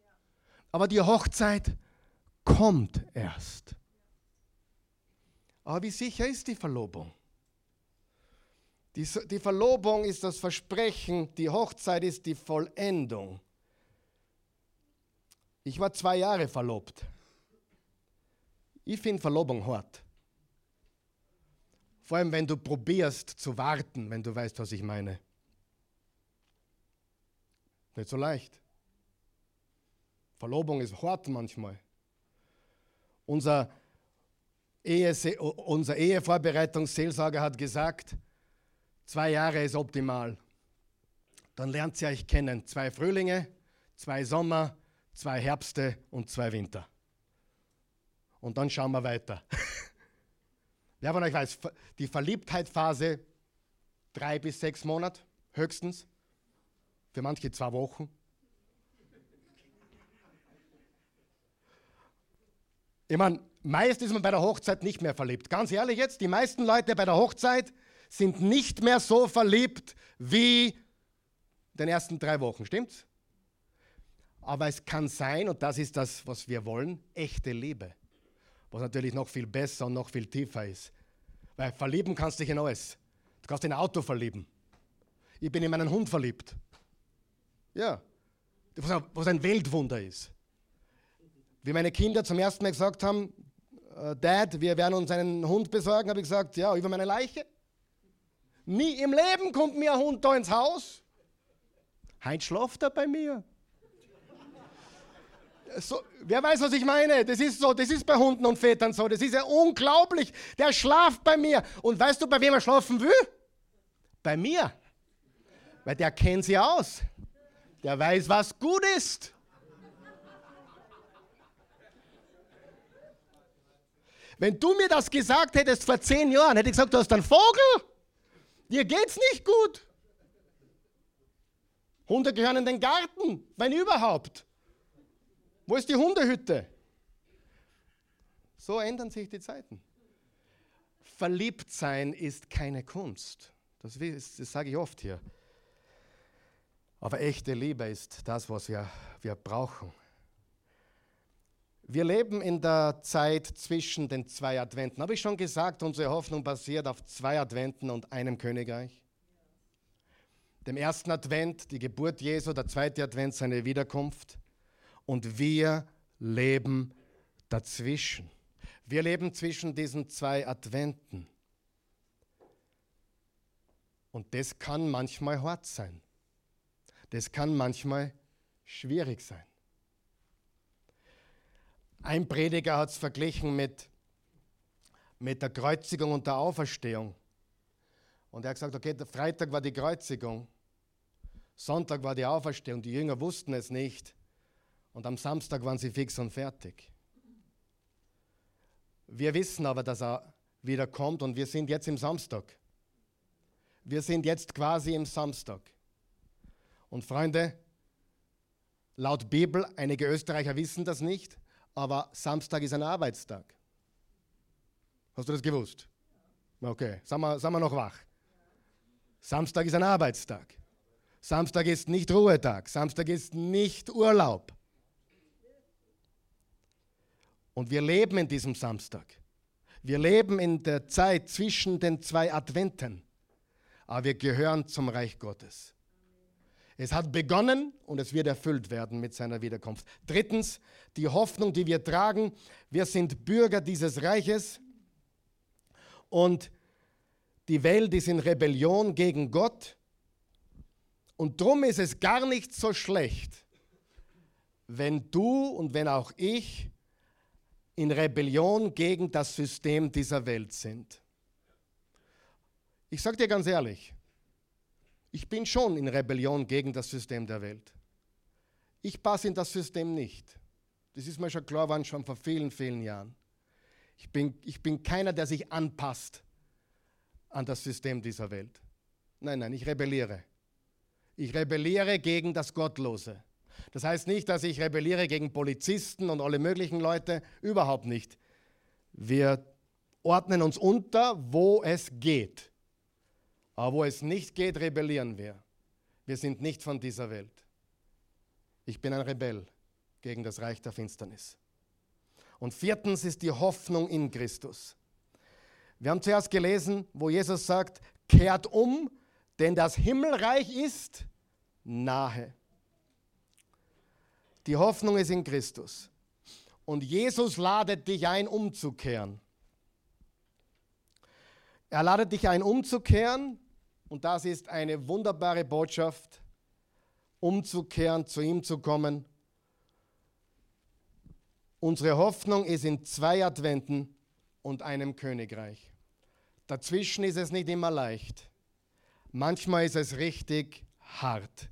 Aber die Hochzeit kommt erst. Aber wie sicher ist die Verlobung? Die, die Verlobung ist das Versprechen, die Hochzeit ist die Vollendung. Ich war zwei Jahre verlobt. Ich finde Verlobung hart. Vor allem, wenn du probierst zu warten, wenn du weißt, was ich meine. Nicht so leicht. Verlobung ist hart manchmal. Unser, Ehe, unser Ehevorbereitungsseelsorger hat gesagt, zwei Jahre ist optimal. Dann lernt ihr euch kennen. Zwei Frühlinge, zwei Sommer, zwei Herbste und zwei Winter. Und dann schauen wir weiter. (laughs) Wer von euch weiß, die Verliebtheitsphase drei bis sechs Monate höchstens, für manche zwei Wochen. Ich meine, meist ist man bei der Hochzeit nicht mehr verliebt. Ganz ehrlich jetzt, die meisten Leute bei der Hochzeit sind nicht mehr so verliebt wie in den ersten drei Wochen, stimmt's? Aber es kann sein, und das ist das, was wir wollen, echte Liebe. Was natürlich noch viel besser und noch viel tiefer ist. Weil verlieben kannst du dich in alles. Du kannst in ein Auto verlieben. Ich bin in meinen Hund verliebt. Ja. Was ein Weltwunder ist. Wie meine Kinder zum ersten Mal gesagt haben, Dad, wir werden uns einen Hund besorgen, habe ich gesagt, ja, über meine Leiche. Nie im Leben kommt mir ein Hund da ins Haus. Heinz schlaft er bei mir. So, wer weiß, was ich meine? Das ist so, das ist bei Hunden und Vätern so. Das ist ja unglaublich. Der schlaft bei mir. Und weißt du, bei wem er schlafen will? Bei mir. Weil der kennt sie aus. Der weiß, was gut ist. Wenn du mir das gesagt hättest vor zehn Jahren, hätte ich gesagt, du hast einen Vogel. Dir geht's nicht gut. Hunde gehören in den Garten, wenn überhaupt. Wo ist die Hundehütte? So ändern sich die Zeiten. Verliebt sein ist keine Kunst. Das, das sage ich oft hier. Aber echte Liebe ist das, was wir, wir brauchen. Wir leben in der Zeit zwischen den zwei Adventen. Habe ich schon gesagt, unsere Hoffnung basiert auf zwei Adventen und einem Königreich. Dem ersten Advent, die Geburt Jesu, der zweite Advent, seine Wiederkunft. Und wir leben dazwischen. Wir leben zwischen diesen zwei Adventen. Und das kann manchmal hart sein. Das kann manchmal schwierig sein. Ein Prediger hat es verglichen mit, mit der Kreuzigung und der Auferstehung. Und er hat gesagt, okay, Freitag war die Kreuzigung, Sonntag war die Auferstehung, die Jünger wussten es nicht und am Samstag waren sie fix und fertig. Wir wissen aber, dass er wieder kommt und wir sind jetzt im Samstag. Wir sind jetzt quasi im Samstag. Und Freunde, laut Bibel, einige Österreicher wissen das nicht, aber Samstag ist ein Arbeitstag. Hast du das gewusst? Okay, sind wir, sind wir noch wach? Samstag ist ein Arbeitstag. Samstag ist nicht Ruhetag. Samstag ist nicht Urlaub. Und wir leben in diesem Samstag. Wir leben in der Zeit zwischen den zwei Adventen. Aber wir gehören zum Reich Gottes. Es hat begonnen und es wird erfüllt werden mit seiner Wiederkunft. Drittens, die Hoffnung, die wir tragen. Wir sind Bürger dieses Reiches und die Welt ist in Rebellion gegen Gott. Und darum ist es gar nicht so schlecht, wenn du und wenn auch ich in Rebellion gegen das System dieser Welt sind. Ich sage dir ganz ehrlich, ich bin schon in Rebellion gegen das System der Welt. Ich passe in das System nicht. Das ist mir schon klar geworden, schon vor vielen, vielen Jahren. Ich bin, ich bin keiner, der sich anpasst an das System dieser Welt. Nein, nein, ich rebelliere. Ich rebelliere gegen das Gottlose. Das heißt nicht, dass ich rebelliere gegen Polizisten und alle möglichen Leute, überhaupt nicht. Wir ordnen uns unter, wo es geht. Aber wo es nicht geht, rebellieren wir. Wir sind nicht von dieser Welt. Ich bin ein Rebell gegen das Reich der Finsternis. Und viertens ist die Hoffnung in Christus. Wir haben zuerst gelesen, wo Jesus sagt, kehrt um, denn das Himmelreich ist nahe. Die Hoffnung ist in Christus. Und Jesus ladet dich ein, umzukehren. Er ladet dich ein, umzukehren. Und das ist eine wunderbare Botschaft, umzukehren, zu ihm zu kommen. Unsere Hoffnung ist in zwei Adventen und einem Königreich. Dazwischen ist es nicht immer leicht. Manchmal ist es richtig hart.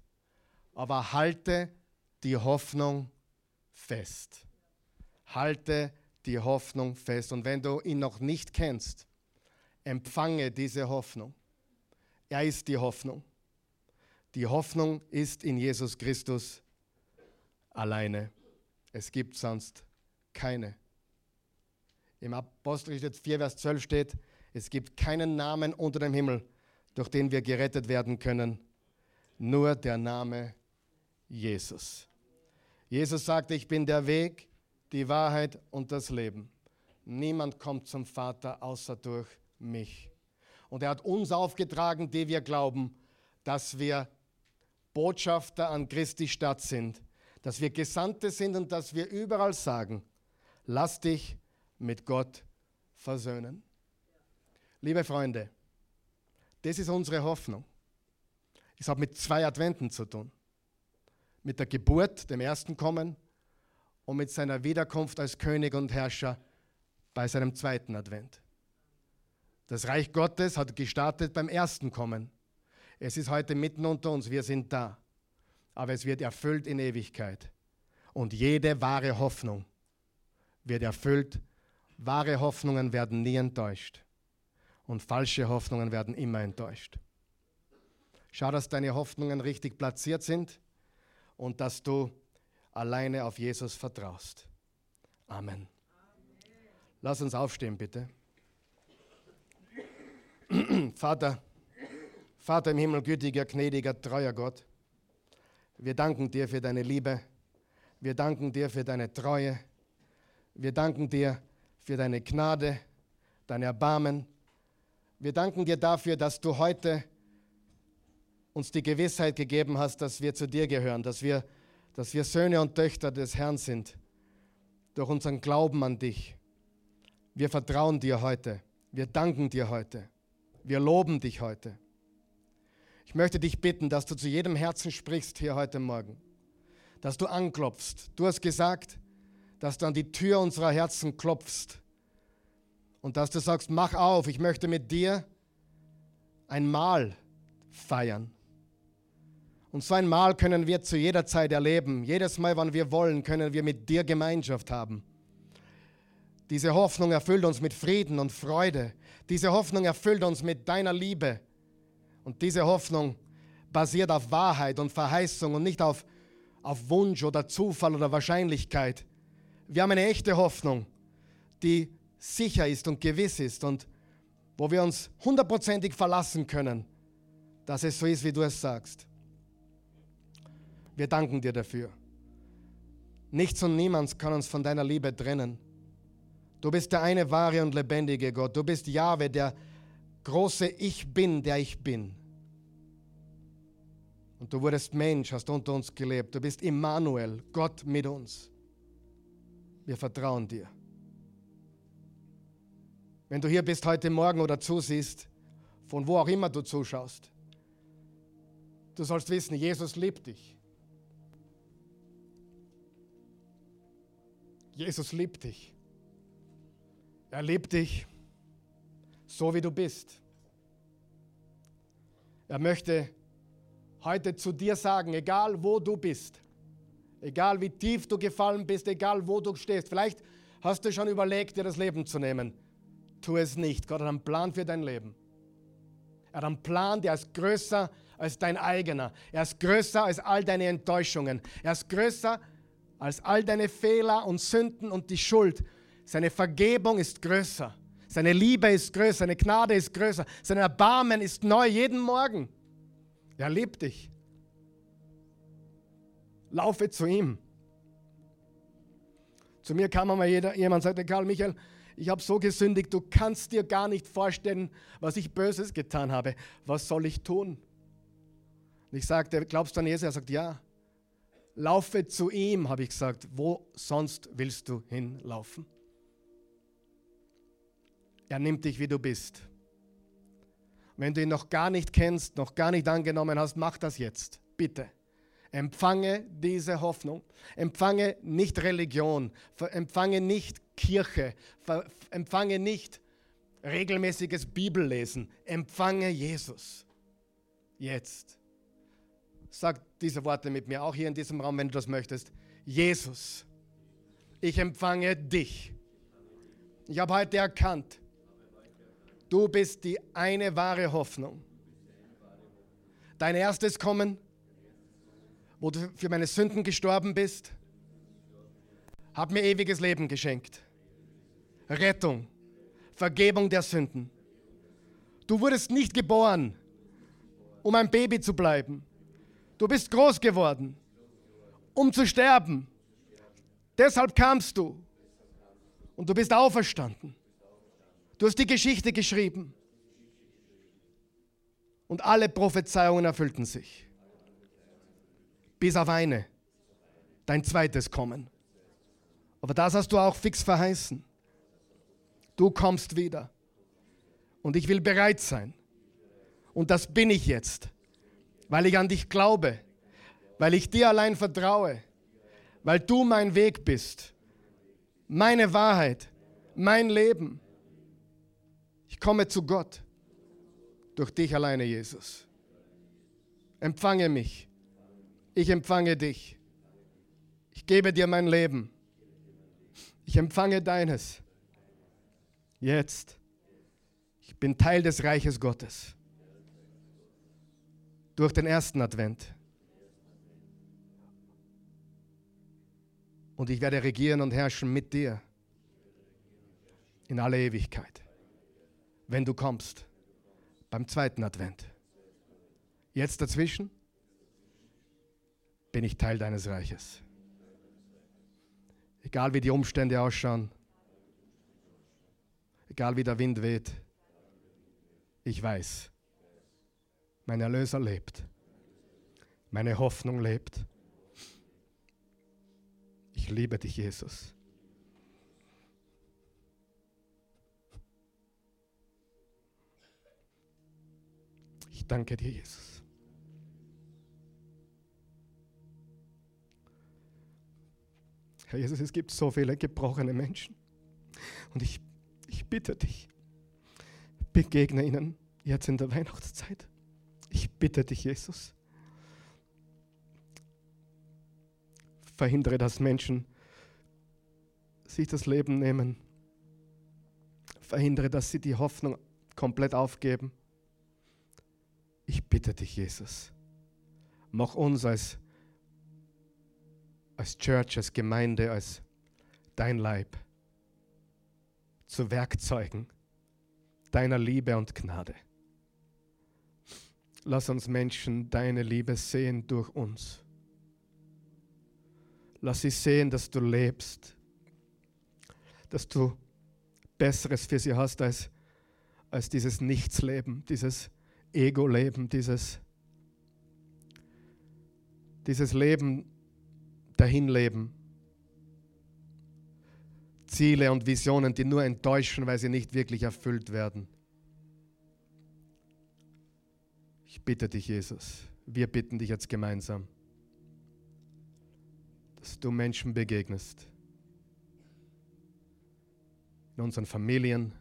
Aber halte die Hoffnung fest. Halte die Hoffnung fest. Und wenn du ihn noch nicht kennst, empfange diese Hoffnung. Er ist die Hoffnung. Die Hoffnung ist in Jesus Christus alleine. Es gibt sonst keine. Im Apostelgeschichte 4, Vers 12 steht, es gibt keinen Namen unter dem Himmel, durch den wir gerettet werden können, nur der Name Jesus. Jesus sagte, ich bin der Weg, die Wahrheit und das Leben. Niemand kommt zum Vater außer durch mich. Und er hat uns aufgetragen, die wir glauben, dass wir Botschafter an Christi Stadt sind, dass wir Gesandte sind und dass wir überall sagen, lass dich mit Gott versöhnen. Liebe Freunde, das ist unsere Hoffnung. Es hat mit zwei Adventen zu tun mit der Geburt, dem ersten Kommen und mit seiner Wiederkunft als König und Herrscher bei seinem zweiten Advent. Das Reich Gottes hat gestartet beim ersten Kommen. Es ist heute mitten unter uns, wir sind da. Aber es wird erfüllt in Ewigkeit. Und jede wahre Hoffnung wird erfüllt. Wahre Hoffnungen werden nie enttäuscht. Und falsche Hoffnungen werden immer enttäuscht. Schau, dass deine Hoffnungen richtig platziert sind und dass du alleine auf Jesus vertraust. Amen. Lass uns aufstehen, bitte. (clears throat) Vater, Vater im Himmel, gütiger, gnädiger, treuer Gott, wir danken dir für deine Liebe, wir danken dir für deine Treue, wir danken dir für deine Gnade, dein Erbarmen. Wir danken dir dafür, dass du heute uns die Gewissheit gegeben hast, dass wir zu dir gehören, dass wir, dass wir Söhne und Töchter des Herrn sind, durch unseren Glauben an dich. Wir vertrauen dir heute, wir danken dir heute, wir loben dich heute. Ich möchte dich bitten, dass du zu jedem Herzen sprichst hier heute Morgen, dass du anklopfst. Du hast gesagt, dass du an die Tür unserer Herzen klopfst und dass du sagst, mach auf, ich möchte mit dir ein Mahl feiern. Und so ein Mal können wir zu jeder Zeit erleben. Jedes Mal, wann wir wollen, können wir mit dir Gemeinschaft haben. Diese Hoffnung erfüllt uns mit Frieden und Freude. Diese Hoffnung erfüllt uns mit deiner Liebe. Und diese Hoffnung basiert auf Wahrheit und Verheißung und nicht auf, auf Wunsch oder Zufall oder Wahrscheinlichkeit. Wir haben eine echte Hoffnung, die sicher ist und gewiss ist und wo wir uns hundertprozentig verlassen können, dass es so ist, wie du es sagst. Wir danken dir dafür. Nichts und niemand kann uns von deiner Liebe trennen. Du bist der eine wahre und lebendige Gott. Du bist Jahwe, der große Ich bin, der ich bin. Und du wurdest Mensch, hast unter uns gelebt. Du bist Immanuel, Gott mit uns. Wir vertrauen dir. Wenn du hier bist heute Morgen oder zusiehst, von wo auch immer du zuschaust, du sollst wissen, Jesus liebt dich. Jesus liebt dich. Er liebt dich so, wie du bist. Er möchte heute zu dir sagen, egal wo du bist, egal wie tief du gefallen bist, egal wo du stehst, vielleicht hast du schon überlegt, dir das Leben zu nehmen. Tu es nicht. Gott hat einen Plan für dein Leben. Er hat einen Plan, der ist größer als dein eigener. Er ist größer als all deine Enttäuschungen. Er ist größer als all deine Fehler und Sünden und die Schuld. Seine Vergebung ist größer. Seine Liebe ist größer. Seine Gnade ist größer. Sein Erbarmen ist neu jeden Morgen. Er liebt dich. Laufe zu ihm. Zu mir kam einmal jeder, jemand sagte, Karl Michael, ich habe so gesündigt, du kannst dir gar nicht vorstellen, was ich Böses getan habe. Was soll ich tun? Und ich sagte, glaubst du an Jesus? Er sagt, ja. Laufe zu ihm, habe ich gesagt. Wo sonst willst du hinlaufen? Er nimmt dich, wie du bist. Wenn du ihn noch gar nicht kennst, noch gar nicht angenommen hast, mach das jetzt, bitte. Empfange diese Hoffnung. Empfange nicht Religion. Empfange nicht Kirche. Empfange nicht regelmäßiges Bibellesen. Empfange Jesus. Jetzt. Sag diese Worte mit mir, auch hier in diesem Raum, wenn du das möchtest. Jesus, ich empfange dich. Ich habe heute erkannt, du bist die eine wahre Hoffnung. Dein erstes Kommen, wo du für meine Sünden gestorben bist, hat mir ewiges Leben geschenkt. Rettung, Vergebung der Sünden. Du wurdest nicht geboren, um ein Baby zu bleiben. Du bist groß geworden, um zu sterben. Deshalb kamst du. Und du bist auferstanden. Du hast die Geschichte geschrieben. Und alle Prophezeiungen erfüllten sich. Bis auf eine. Dein zweites Kommen. Aber das hast du auch fix verheißen. Du kommst wieder. Und ich will bereit sein. Und das bin ich jetzt weil ich an dich glaube, weil ich dir allein vertraue, weil du mein Weg bist, meine Wahrheit, mein Leben. Ich komme zu Gott durch dich alleine, Jesus. Empfange mich. Ich empfange dich. Ich gebe dir mein Leben. Ich empfange deines. Jetzt. Ich bin Teil des Reiches Gottes durch den ersten Advent. Und ich werde regieren und herrschen mit dir in alle Ewigkeit, wenn du kommst beim zweiten Advent. Jetzt dazwischen bin ich Teil deines Reiches. Egal wie die Umstände ausschauen, egal wie der Wind weht, ich weiß, mein Erlöser lebt. Meine Hoffnung lebt. Ich liebe dich, Jesus. Danke dir, Jesus. Herr Jesus, es gibt so viele gebrochene Menschen. Und ich, ich bitte dich, begegne ihnen jetzt in der Weihnachtszeit. Ich bitte dich, Jesus. Verhindere, dass Menschen sich das Leben nehmen. Verhindere, dass sie die Hoffnung komplett aufgeben. Ich bitte dich, Jesus. Mach uns als, als Church, als Gemeinde, als dein Leib zu Werkzeugen deiner Liebe und Gnade. Lass uns Menschen deine Liebe sehen durch uns. Lass sie sehen, dass du lebst, dass du Besseres für sie hast als, als dieses Nichtsleben, dieses Ego-Leben, dieses, dieses Leben dahinleben. Ziele und Visionen, die nur enttäuschen, weil sie nicht wirklich erfüllt werden. Ich bitte dich, Jesus, wir bitten dich jetzt gemeinsam, dass du Menschen begegnest. In unseren Familien.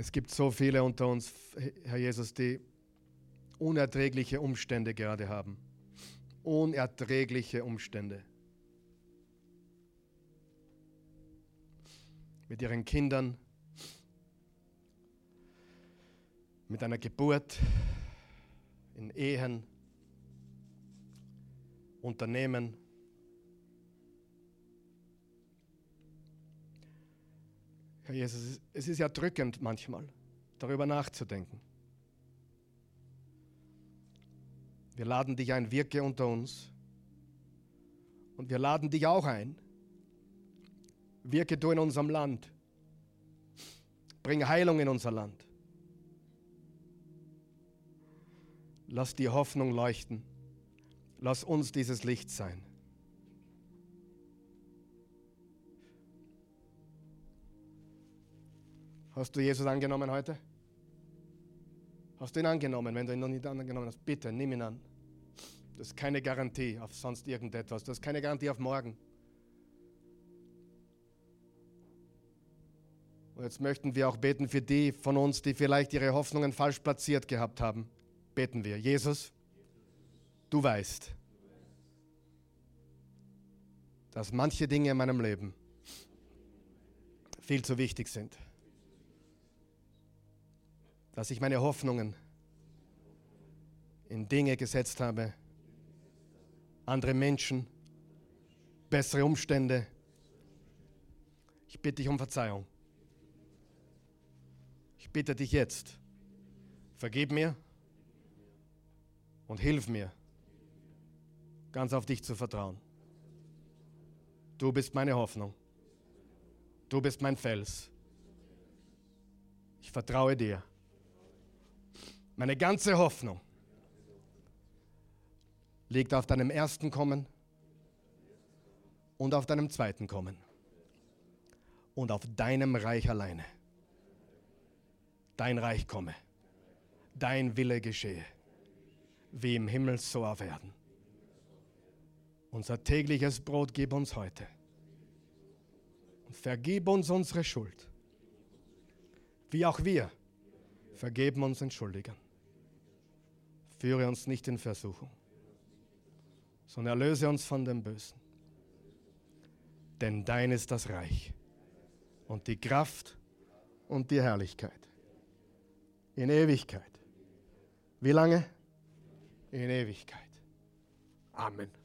Es gibt so viele unter uns, Herr Jesus, die unerträgliche Umstände gerade haben. Unerträgliche Umstände. Mit ihren Kindern, mit einer Geburt, in Ehen, Unternehmen. Herr Jesus, es ist ja drückend manchmal, darüber nachzudenken. Wir laden dich ein, wirke unter uns. Und wir laden dich auch ein, Wirke du in unserem Land. Bring Heilung in unser Land. Lass die Hoffnung leuchten. Lass uns dieses Licht sein. Hast du Jesus angenommen heute? Hast du ihn angenommen? Wenn du ihn noch nicht angenommen hast, bitte nimm ihn an. Das ist keine Garantie auf sonst irgendetwas. Das ist keine Garantie auf morgen. Und jetzt möchten wir auch beten für die von uns, die vielleicht ihre Hoffnungen falsch platziert gehabt haben. Beten wir. Jesus, du weißt, dass manche Dinge in meinem Leben viel zu wichtig sind dass ich meine Hoffnungen in Dinge gesetzt habe, andere Menschen, bessere Umstände. Ich bitte dich um Verzeihung. Ich bitte dich jetzt, vergib mir und hilf mir, ganz auf dich zu vertrauen. Du bist meine Hoffnung. Du bist mein Fels. Ich vertraue dir. Meine ganze Hoffnung liegt auf deinem ersten Kommen und auf deinem zweiten Kommen und auf deinem Reich alleine. Dein Reich komme, dein Wille geschehe, wie im Himmel so auf Erden. Unser tägliches Brot gib uns heute und vergib uns unsere Schuld, wie auch wir vergeben uns Entschuldigern Führe uns nicht in Versuchung, sondern erlöse uns von dem Bösen. Denn dein ist das Reich und die Kraft und die Herrlichkeit in Ewigkeit. Wie lange? In Ewigkeit. Amen.